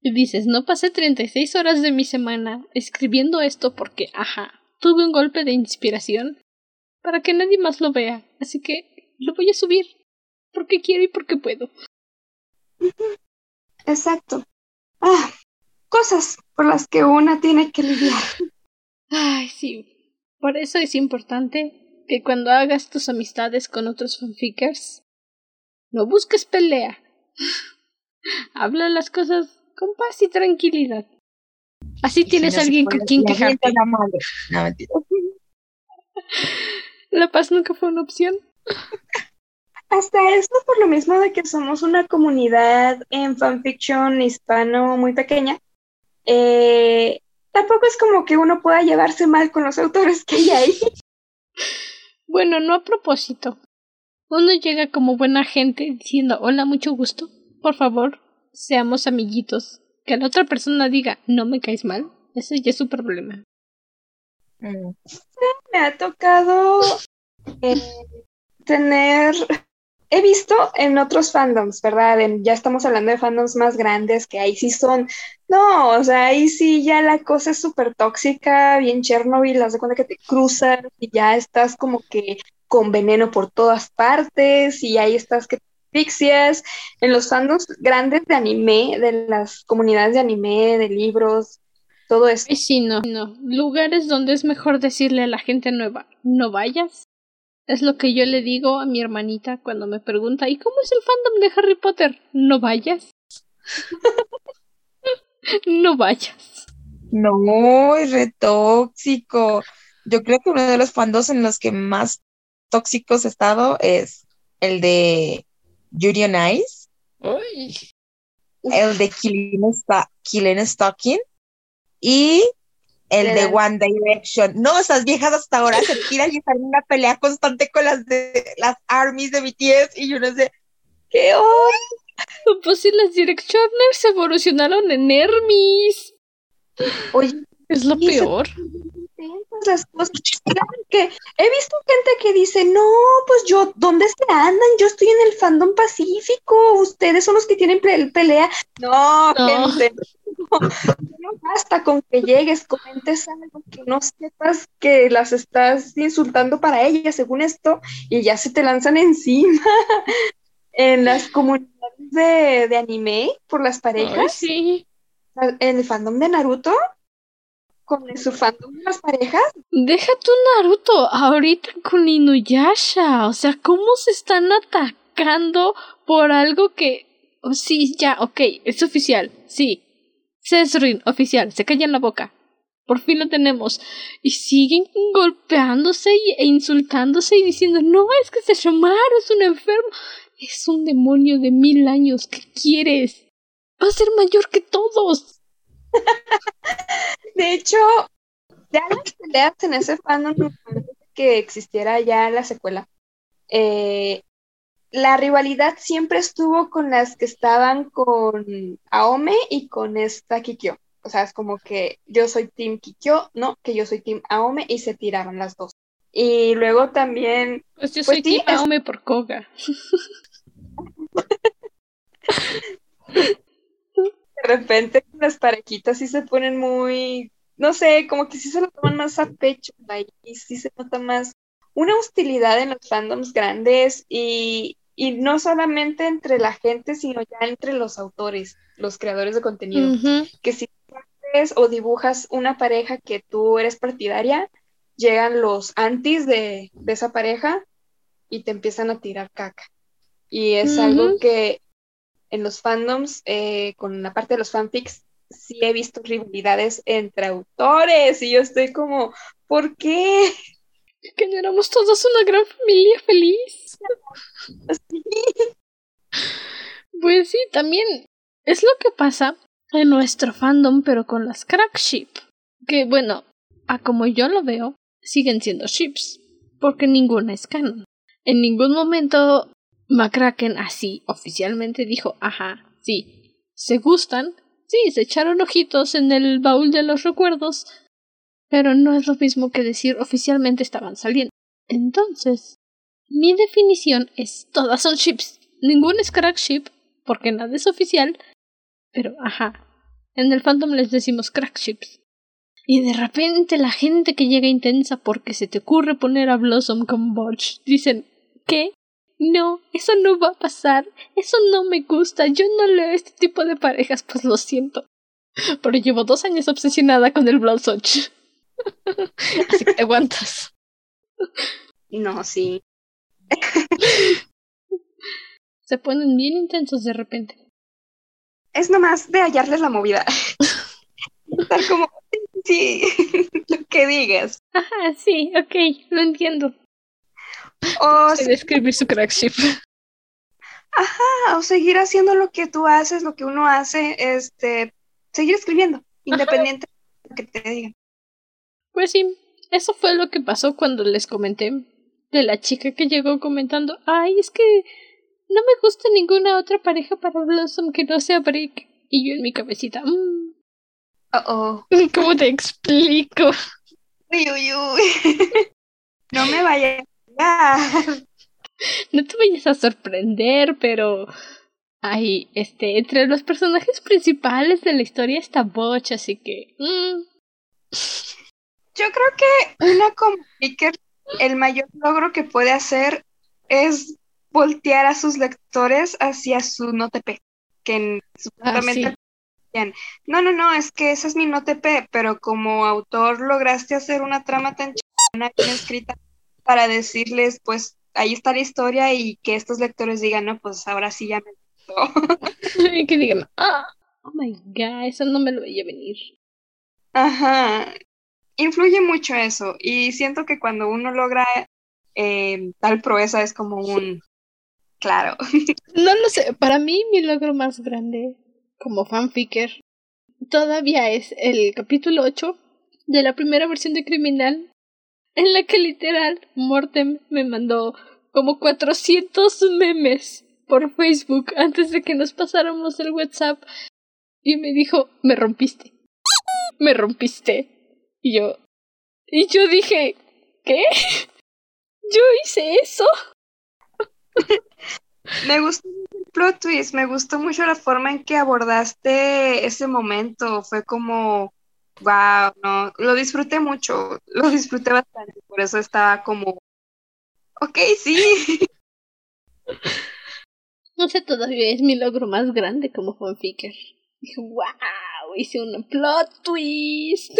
Y dices, no pasé 36 horas de mi semana escribiendo esto porque, ajá, tuve un golpe de inspiración para que nadie más lo vea. Así que lo voy a subir porque quiero y porque puedo. Exacto. Ah, cosas por las que una tiene que lidiar. Ay, sí. Por eso es importante que cuando hagas tus amistades con otros fanfickers, no busques pelea. *laughs* Habla las cosas con paz y tranquilidad. Así tienes alguien con quien quejarte. La, *laughs* la paz nunca fue una opción. *laughs* Hasta eso por lo mismo de que somos una comunidad en fanfiction hispano muy pequeña, eh, tampoco es como que uno pueda llevarse mal con los autores que hay ahí. *laughs* Bueno, no a propósito. Uno llega como buena gente diciendo hola, mucho gusto. Por favor, seamos amiguitos. Que la otra persona diga no me caes mal, ese ya es su problema. Mm. Me ha tocado eh, tener he visto en otros fandoms, ¿verdad? ya estamos hablando de fandoms más grandes que ahí sí son, no, o sea, ahí sí ya la cosa es súper tóxica, bien Chernobyl, las de cuenta que te cruzas y ya estás como que con veneno por todas partes y ahí estás que asfixias. En los fandoms grandes de anime, de las comunidades de anime, de libros, todo eso. Sí, no, no. Lugares donde es mejor decirle a la gente nueva, no vayas es lo que yo le digo a mi hermanita cuando me pregunta ¿y cómo es el fandom de Harry Potter? No vayas. *laughs* no vayas. No, es re tóxico. Yo creo que uno de los fandoms en los que más tóxicos he estado es el de Yuri on Ice. El de Killing, Stalking. Y el de One Direction. No, esas viejas hasta ahora se tiran y están en una pelea constante con las de las armies de BTS y yo no sé qué hoy. Pues si las Directioners evolucionaron en Hermes. Oye, es lo peor. Las cosas que he visto gente que dice, no, pues yo, ¿dónde se andan? Yo estoy en el fandom pacífico, ustedes son los que tienen pelea. No, no. gente, no *laughs* basta con que llegues, comentes algo que no sepas que las estás insultando para ellas, según esto, y ya se te lanzan encima *laughs* en las comunidades de, anime por las parejas. sí. En el fandom de Naruto, con su fandom de las parejas. Deja tu Naruto ahorita con Inuyasha. O sea, ¿cómo se están atacando por algo que. Oh, sí, ya, ok, es oficial, sí. Cesrin, oficial, se callan la boca. Por fin lo tenemos. Y siguen golpeándose e insultándose y diciendo, no, es que Sesshomaru es un enfermo. Es un demonio de mil años. ¿Qué quieres? Va a ser mayor que todos. *laughs* de hecho, ya las peleas en ese fandom que existiera ya la secuela. Eh, la rivalidad siempre estuvo con las que estaban con Aome y con esta Kikyo. O sea, es como que yo soy Team Kikyo, no, que yo soy Team Aome y se tiraron las dos. Y luego también. Pues yo soy pues Team Aome por Koga. *laughs* De repente las parejitas sí se ponen muy. No sé, como que sí se lo toman más a pecho y sí se nota más una hostilidad en los fandoms grandes y, y no solamente entre la gente, sino ya entre los autores, los creadores de contenido. Que si haces o dibujas una pareja que tú eres partidaria, llegan los antis de, esa pareja y te empiezan a tirar caca. Y es algo que en los fandoms, eh, con la parte de los fanfics, sí he visto rivalidades entre autores y yo estoy como, ¿por qué? Que éramos todos una gran familia feliz. Pues sí, también es lo que pasa en nuestro fandom, pero con las crack ship. Que bueno, a como yo lo veo, siguen siendo ships, porque ninguna es canon. En ningún momento McCracken así oficialmente dijo, ajá, sí, se gustan, sí, se echaron ojitos en el baúl de los recuerdos, pero no es lo mismo que decir oficialmente estaban saliendo. Entonces, mi definición es todas son ships, ningún es crack ship, porque nada es oficial, pero ajá, en el fandom les decimos crack ships. Y de repente la gente que llega intensa porque se te ocurre poner a Blossom con Botch dicen, ¿qué? No, eso no va a pasar, eso no me gusta, yo no leo este tipo de parejas, pues lo siento. Pero llevo dos años obsesionada con el Blossom. Así que te aguantas. *laughs* No, sí. Se ponen bien intensos de repente. Es nomás de hallarles la movida. Estar como, sí, lo que digas. Ajá, sí, ok, lo entiendo. O, Se describir su crack ship. ajá, o seguir haciendo lo que tú haces, lo que uno hace, este, seguir escribiendo, independiente de lo que te digan. Pues sí, eso fue lo que pasó cuando les comenté de la chica que llegó comentando, ay, es que no me gusta ninguna otra pareja para Blossom que no sea Brick. Y yo en mi cabecita, mmm, Oh, oh. *laughs* ¿cómo te explico? Uy, uy, uy. *laughs* No me vaya a. No te vayas a sorprender, pero... Ay, este, entre los personajes principales de la historia está Botch, así que... mm, Yo creo que una como Picker, el mayor logro que puede hacer es voltear a sus lectores hacia su no TP, que en- supuestamente sí. decían, no, no, no, es que esa es mi no TP, pero como autor lograste hacer una trama tan chingona bien escrita para decirles, pues ahí está la historia y que estos lectores digan, no, pues ahora sí ya me gustó. *laughs* y que digan, ah, oh my god, eso no me lo veía venir. Ajá, influye mucho eso y siento que cuando uno logra eh, tal proeza es como un, claro, *laughs* No lo sé, para mí mi logro más grande como fanficker todavía es el capítulo 8 de la primera versión de Criminal, en la que literal Mortem me mandó como 400 memes por Facebook antes de que nos pasáramos el WhatsApp y me dijo, me rompiste, me rompiste. Y yo, y yo dije, ¿qué? *laughs* Yo hice eso. me gustó el plot twist, me gustó mucho la forma en que abordaste ese momento, fue como, wow, no, lo disfruté mucho, *laughs* lo disfruté bastante, por eso estaba como, ok, sí, *laughs* No sé, todavía es mi logro más grande como fanficker. Dije, wow, hice un plot twist.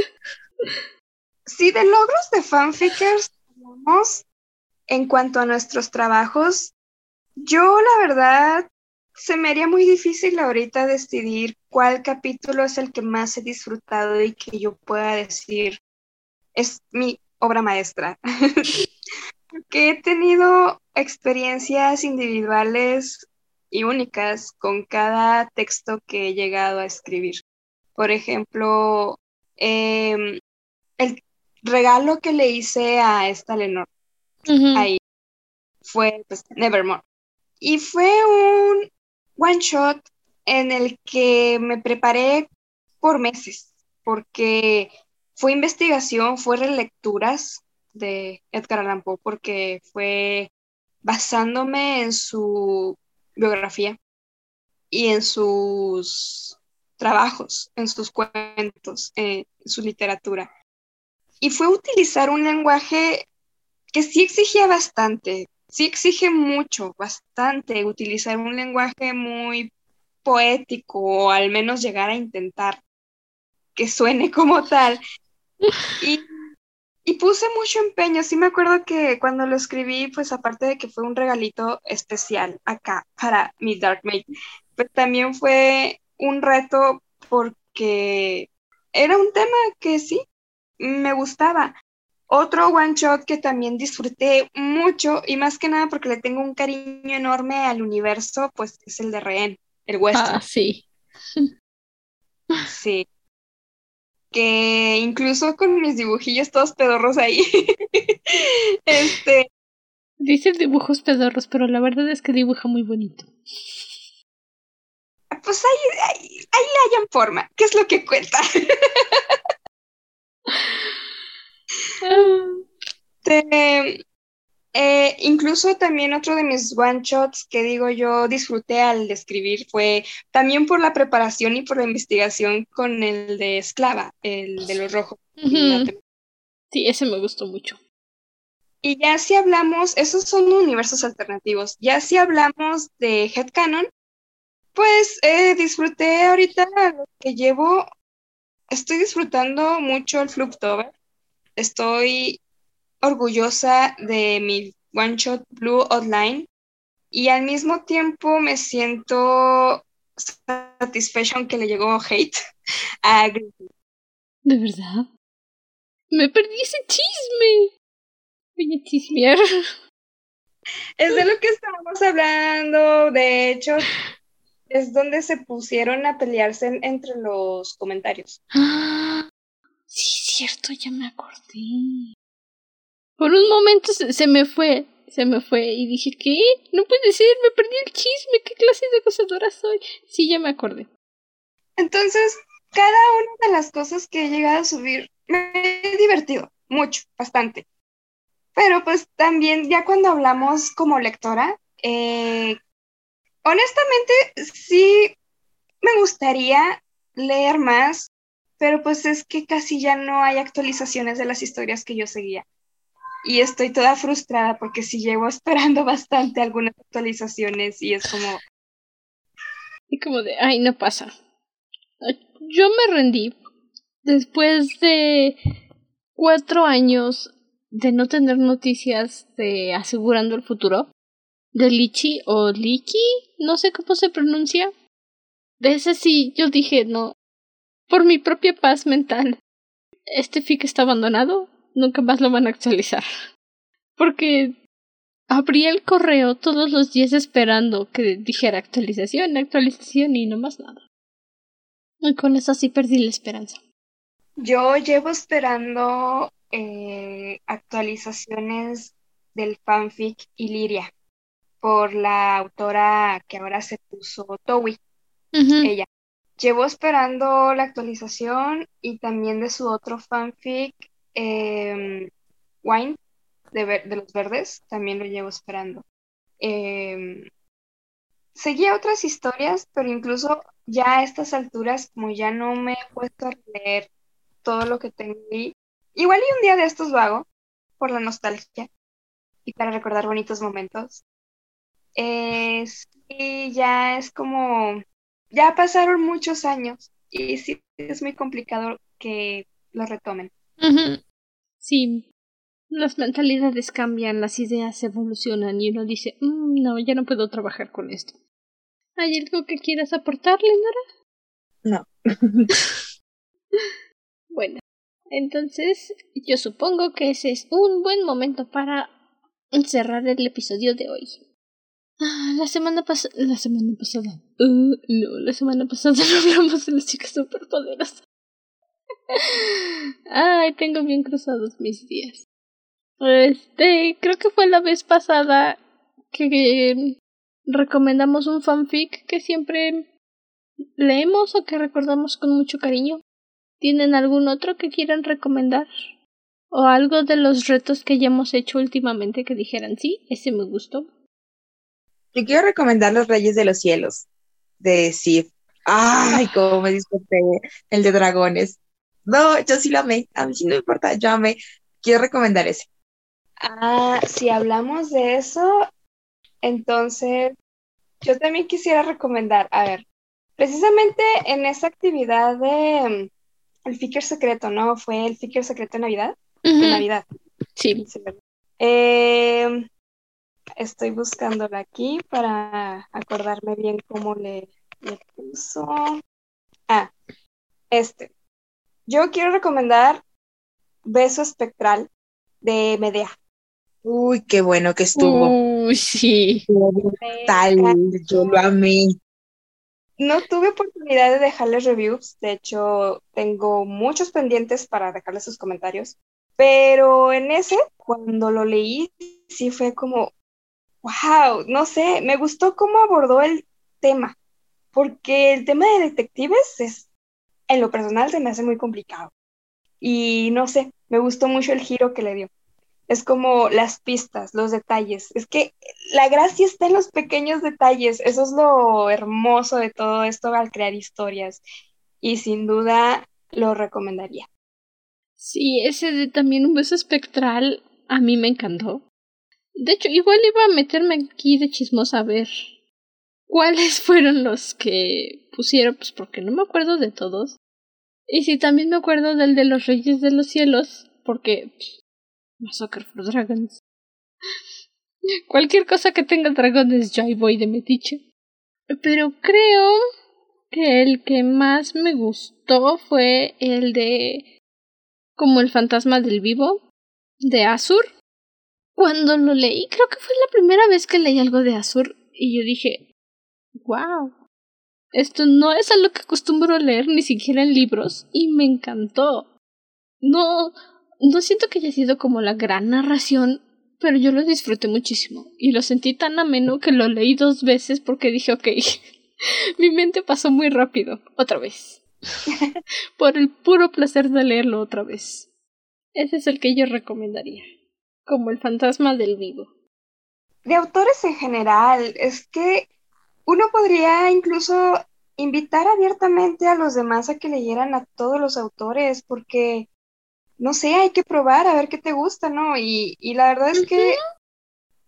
Sí, de logros de fanfickers hablamos en cuanto a nuestros trabajos. Yo, la verdad, se me haría muy difícil ahorita decidir cuál capítulo es el que más he disfrutado y que yo pueda decir es mi obra maestra. *laughs* Porque he tenido experiencias individuales y únicas con cada texto que he llegado a escribir. Por ejemplo, em, el regalo que le hice a esta Lenore ahí fue pues, Nevermore. Y fue un one shot en el que me preparé por meses, porque fue investigación, fue relecturas de Edgar Allan Poe, porque fue basándome en su biografía y en sus trabajos, en sus cuentos, en su literatura. Y fue utilizar un lenguaje que sí exigía bastante, sí exige mucho, bastante, utilizar un lenguaje muy poético o al menos llegar a intentar que suene *laughs* como tal. Y, y puse mucho empeño, sí me acuerdo que cuando lo escribí, pues aparte de que fue un regalito especial acá para mi Dark Mage, pero también fue un reto porque era un tema que sí me gustaba Otro one shot que también disfruté mucho y más que nada porque le tengo un cariño enorme al universo, pues es el de Rehén, el western. Ah, sí. Sí. Que incluso con mis dibujillos todos pedorros ahí. *laughs* este, Dice dibujos pedorros, pero la verdad es que dibuja muy bonito. pues ahí, ahí, ahí le hayan forma, que es lo que cuenta. *laughs* Este, eh, incluso también otro de mis one shots que digo yo disfruté al escribir fue también por la preparación y por la investigación con el de esclava, el de los rojos. Sí, ese me gustó mucho. Y ya si hablamos, esos son universos alternativos. Ya si hablamos de Headcanon, pues eh, disfruté ahorita lo que llevo. Estoy disfrutando mucho el Fluktober. Estoy orgullosa de mi One Shot Blue Outline y al mismo tiempo me siento satisfecha aunque le llegó hate *laughs* a Griffin. ¿De verdad? Me perdí ese chisme. Voy a chismear. Es de lo que estábamos hablando. De hecho, es donde se pusieron a pelearse en- entre los comentarios. *gasps* Cierto, ya me acordé. Por un momento se, se me fue, se me fue y dije, ¿qué? No puede ser, me perdí el chisme, ¿qué clase de acosadora soy? Sí, ya me acordé. Entonces, cada una de las cosas que he llegado a subir me he divertido mucho, bastante. Pero pues también ya cuando hablamos como lectora, eh, honestamente sí me gustaría leer más, pero pues es que casi ya no hay actualizaciones de las historias que yo seguía. Y estoy toda frustrada porque sí llevo *laughs* esperando bastante algunas actualizaciones y es como, Y como de, ay, no pasa. Yo me rendí. Después de cuatro años de no tener noticias de asegurando el futuro, de Lichi o Liki, no sé cómo se pronuncia. De ese sí, yo dije, no, por mi propia paz mental, este fic está abandonado, nunca más lo van a actualizar. Porque abría el correo todos los días esperando que dijera actualización, actualización y no más nada. Y con eso sí perdí la esperanza. Yo llevo esperando eh, actualizaciones del fanfic Iliria por la autora que ahora se puso Towi, ella. Llevo esperando la actualización y también de su otro fanfic, em, Wine, de, los verdes, también lo llevo esperando. Em, seguía otras historias, pero incluso ya a estas alturas, como ya no me he puesto a leer todo lo que tengo ahí, igual y un día de estos lo hago, por la nostalgia y para recordar bonitos momentos. Eh, sí, ya es como, ya pasaron muchos años y sí es muy complicado que lo retomen. Sí, las mentalidades cambian, las ideas evolucionan y uno dice, "Mm, no, ya no puedo trabajar con esto. ¿Hay algo que quieras aportarle, Nora? No. *laughs* Bueno, entonces yo supongo que ese es un buen momento para cerrar el episodio de hoy. Ah, la semana pasada. La semana pasada. Uh, no, la semana pasada *laughs* no hablamos de las chicas superpoderosas. *laughs* Ay, tengo bien cruzados mis días. Este, creo que fue la vez pasada que recomendamos un fanfic que siempre leemos o que recordamos con mucho cariño. ¿Tienen algún otro que quieran recomendar? ¿O algo de los retos que ya hemos hecho últimamente que dijeran, sí, ese me gustó? Yo quiero recomendar Los Reyes de los Cielos, de Sid. Ay, cómo me disfruté el de dragones. No, yo sí lo amé, a mí sí no me importa, yo amé. Quiero recomendar ese. Ah, si hablamos de eso, entonces yo también quisiera recomendar, a ver, precisamente en esa actividad de mm, el Ficker secreto, ¿no? Fue el Ficker secreto de Navidad, de Navidad. Sí. Sí. Eh, estoy buscándola aquí para acordarme bien cómo le, le puso. Ah, este. Yo quiero recomendar Beso Espectral de Medea. Uy, qué bueno que estuvo. Uy, sí. Tal, yo lo amé. No tuve oportunidad de dejarles reviews, de hecho tengo muchos pendientes para dejarles sus comentarios, pero en ese, cuando lo leí, sí fue como, wow, no sé, me gustó cómo abordó el tema, porque el tema de detectives es, en lo personal, se me hace muy complicado. Y no sé, me gustó mucho el giro que le dio. Es como las pistas, los detalles. Es que la gracia está en los pequeños detalles. Eso es lo hermoso de todo esto al crear historias. Y sin duda lo recomendaría. Sí, ese de también un beso espectral a mí me encantó. De hecho, igual iba a meterme aquí de chismosa a ver cuáles *laughs* fueron los que pusieron, pues porque no me acuerdo de todos. Y sí, también me acuerdo del de los Reyes de los Cielos, porque Massacre for Dragons. Cualquier cosa que tenga dragones, yo ahí voy de metiche. Pero creo que el que más me gustó fue el de como el fantasma del vivo de Azur. Cuando lo leí, creo que fue la primera vez que leí algo de Azur y yo dije, wow, esto no es algo que acostumbro leer ni siquiera en libros y me encantó. No, no siento que haya sido como la gran narración, pero yo lo disfruté muchísimo y lo sentí tan ameno que lo leí dos veces porque dije, ok, *laughs* mi mente pasó muy rápido, otra vez. *laughs* Por el puro placer de leerlo otra vez. Ese es el que yo recomendaría, como el fantasma del vivo. De autores en general, es que uno podría incluso invitar abiertamente a los demás a que leyeran a todos los autores, porque no sé, hay que probar a ver qué te gusta, ¿no? Y, y la verdad es que,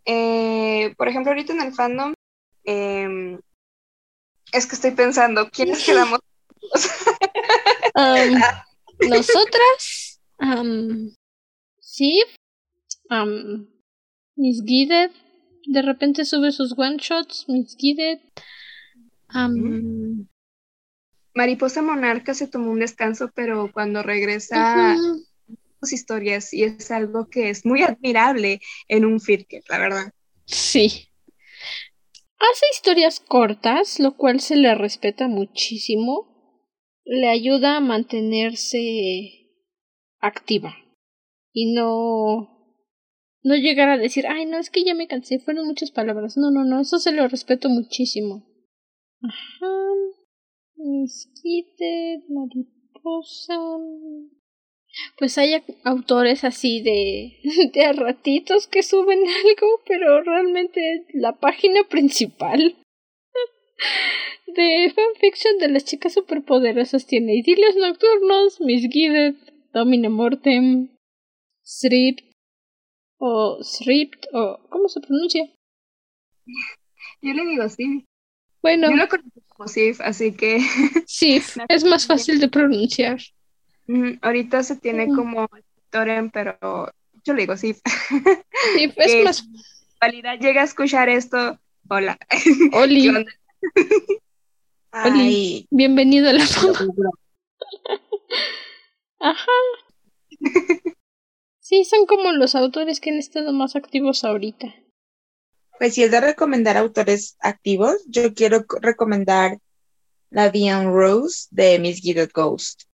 eh, por ejemplo, ahorita en el fandom, eh, es que estoy pensando, ¿quiénes *laughs* quedamos? um, *laughs* nosotras, um, sí, um, Miss Guided, de repente sube sus one shots, Miss Guided. Um, Mariposa Monarca se tomó un descanso, pero cuando regresa uh -huh sus historias y es algo que es muy admirable en un Firker, la verdad. Sí. Hace historias cortas, lo cual se le respeta muchísimo. Le ayuda a mantenerse activa y no no llegar a decir, ay, no, es que ya me cansé, fueron muchas palabras. No, no, no, eso se lo respeto muchísimo. Ajá. Misquite, mariposa. Pues hay autores así de, *laughs* de a ratitos que suben *laughs* algo, pero realmente la página principal *laughs* de fanfiction de las chicas superpoderosas tiene idilios nocturnos, Misguided, Domine Mortem, o Sript, o ¿cómo se pronuncia? Yo le digo Sif. Bueno. Yo lo conozco como Sif, así que. *laughs* Sif, es más fácil de pronunciar. Mm, ahorita se tiene como Toren, pero yo le digo Sif. Sif es *laughs* más. Validad llega a escuchar esto. Hola. *laughs* Oli. Oli. Bienvenido a la fama. Ajá. Sí, son como los autores que han estado más activos ahorita. Pues si es de recomendar autores activos, yo quiero recomendar La Diane Rose de Miss Guided Ghost.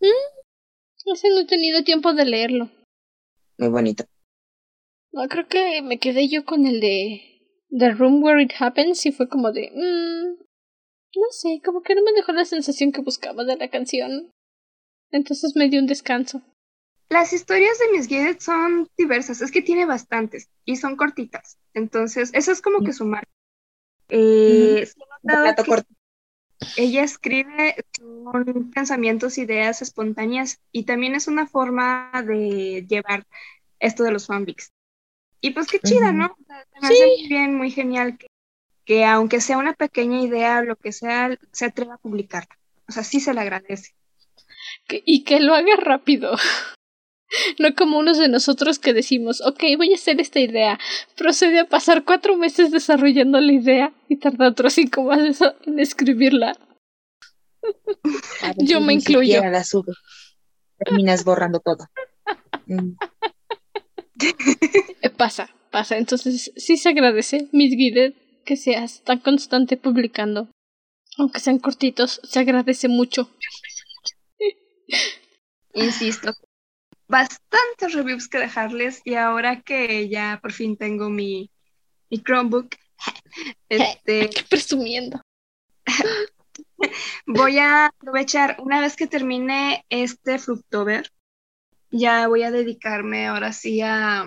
¿Mm? Ese no he tenido tiempo de leerlo. Muy bonito. No, creo que me quedé yo con el de The Room Where It Happens y fue como de... Mmm, no sé, como que no me dejó la sensación que buscaba de la canción. Entonces me dio un descanso. Las historias de Miss Guided son diversas, es que tiene bastantes y son cortitas. Entonces, eso es como que su marca. Eh, sí ella escribe con pensamientos, ideas espontáneas y también es una forma de llevar esto de los fanfics. Y pues qué chida, ¿no? O sea, se me hace muy bien, muy genial que, que aunque sea una pequeña idea o lo que sea, se atreva a publicarla. O sea, sí se le agradece. Que, y que lo haga rápido. *laughs* *laughs* No como unos de nosotros que decimos, ok, voy a hacer esta idea. Procede a pasar cuatro meses desarrollando la idea y tarda otros cinco más en escribirla. Yo me incluyo. La sube. Terminas borrando todo. Mm. Eh, pasa, pasa. Entonces sí se agradece, Miss Guided, que seas tan constante publicando. Aunque sean cortitos, se agradece mucho. Insisto, bastantes reviews que dejarles y ahora que ya por fin tengo mi, mi Chromebook, *laughs* *laughs* este, presumiendo. *laughs* voy a aprovechar una vez que termine este Fructober, ya voy a dedicarme ahora sí a,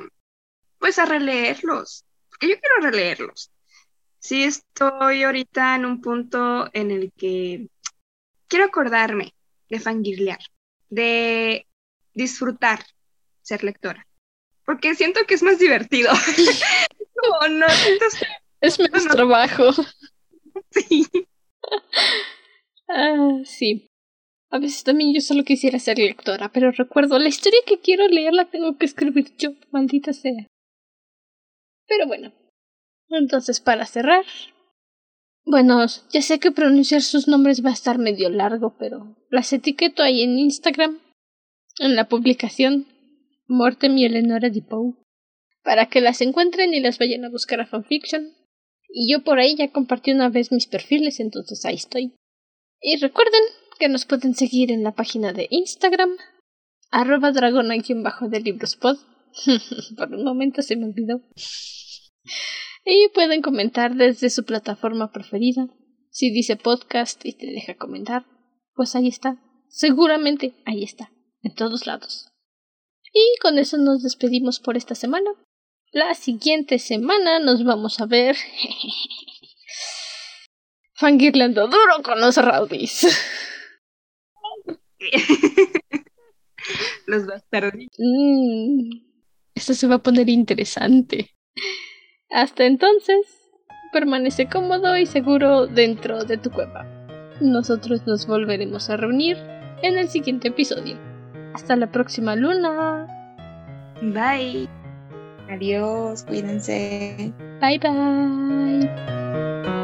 pues a releerlos. Porque yo quiero releerlos. Sí estoy ahorita en un punto en el que quiero acordarme de fangirlear, de disfrutar ser lectora. Porque siento que es más divertido. *laughs* Como no Es menos trabajo. *laughs* sí. Ah, sí. A veces también yo solo quisiera ser lectora, pero recuerdo, la historia que quiero leer la tengo que escribir yo, maldita sea. Pero bueno. Entonces, para cerrar. Bueno, ya sé que pronunciar sus nombres va a estar medio largo, pero las etiqueto ahí en Instagram, en la publicación Mortem y Eleonora Poe, para que las encuentren y las vayan a buscar a fanfiction. Y yo por ahí ya compartí una vez mis perfiles, entonces ahí estoy. Y recuerden que nos pueden seguir en la página de Instagram, arroba dragona bajo de librospod. *laughs* Por un momento se me olvidó. Y pueden comentar desde su plataforma preferida. Si dice podcast y te deja comentar, pues ahí está. Seguramente ahí está. En todos lados. Y con eso nos despedimos por esta semana. La siguiente semana nos vamos a ver. *laughs* Fangirlando duro con los rowdies. *laughs* Los bastardos. Mm, esto se va a poner interesante. Hasta entonces, permanece cómodo y seguro dentro de tu cueva. Nosotros nos volveremos a reunir en el siguiente episodio. Hasta la próxima luna. Bye. Adiós, cuídense. Bye bye.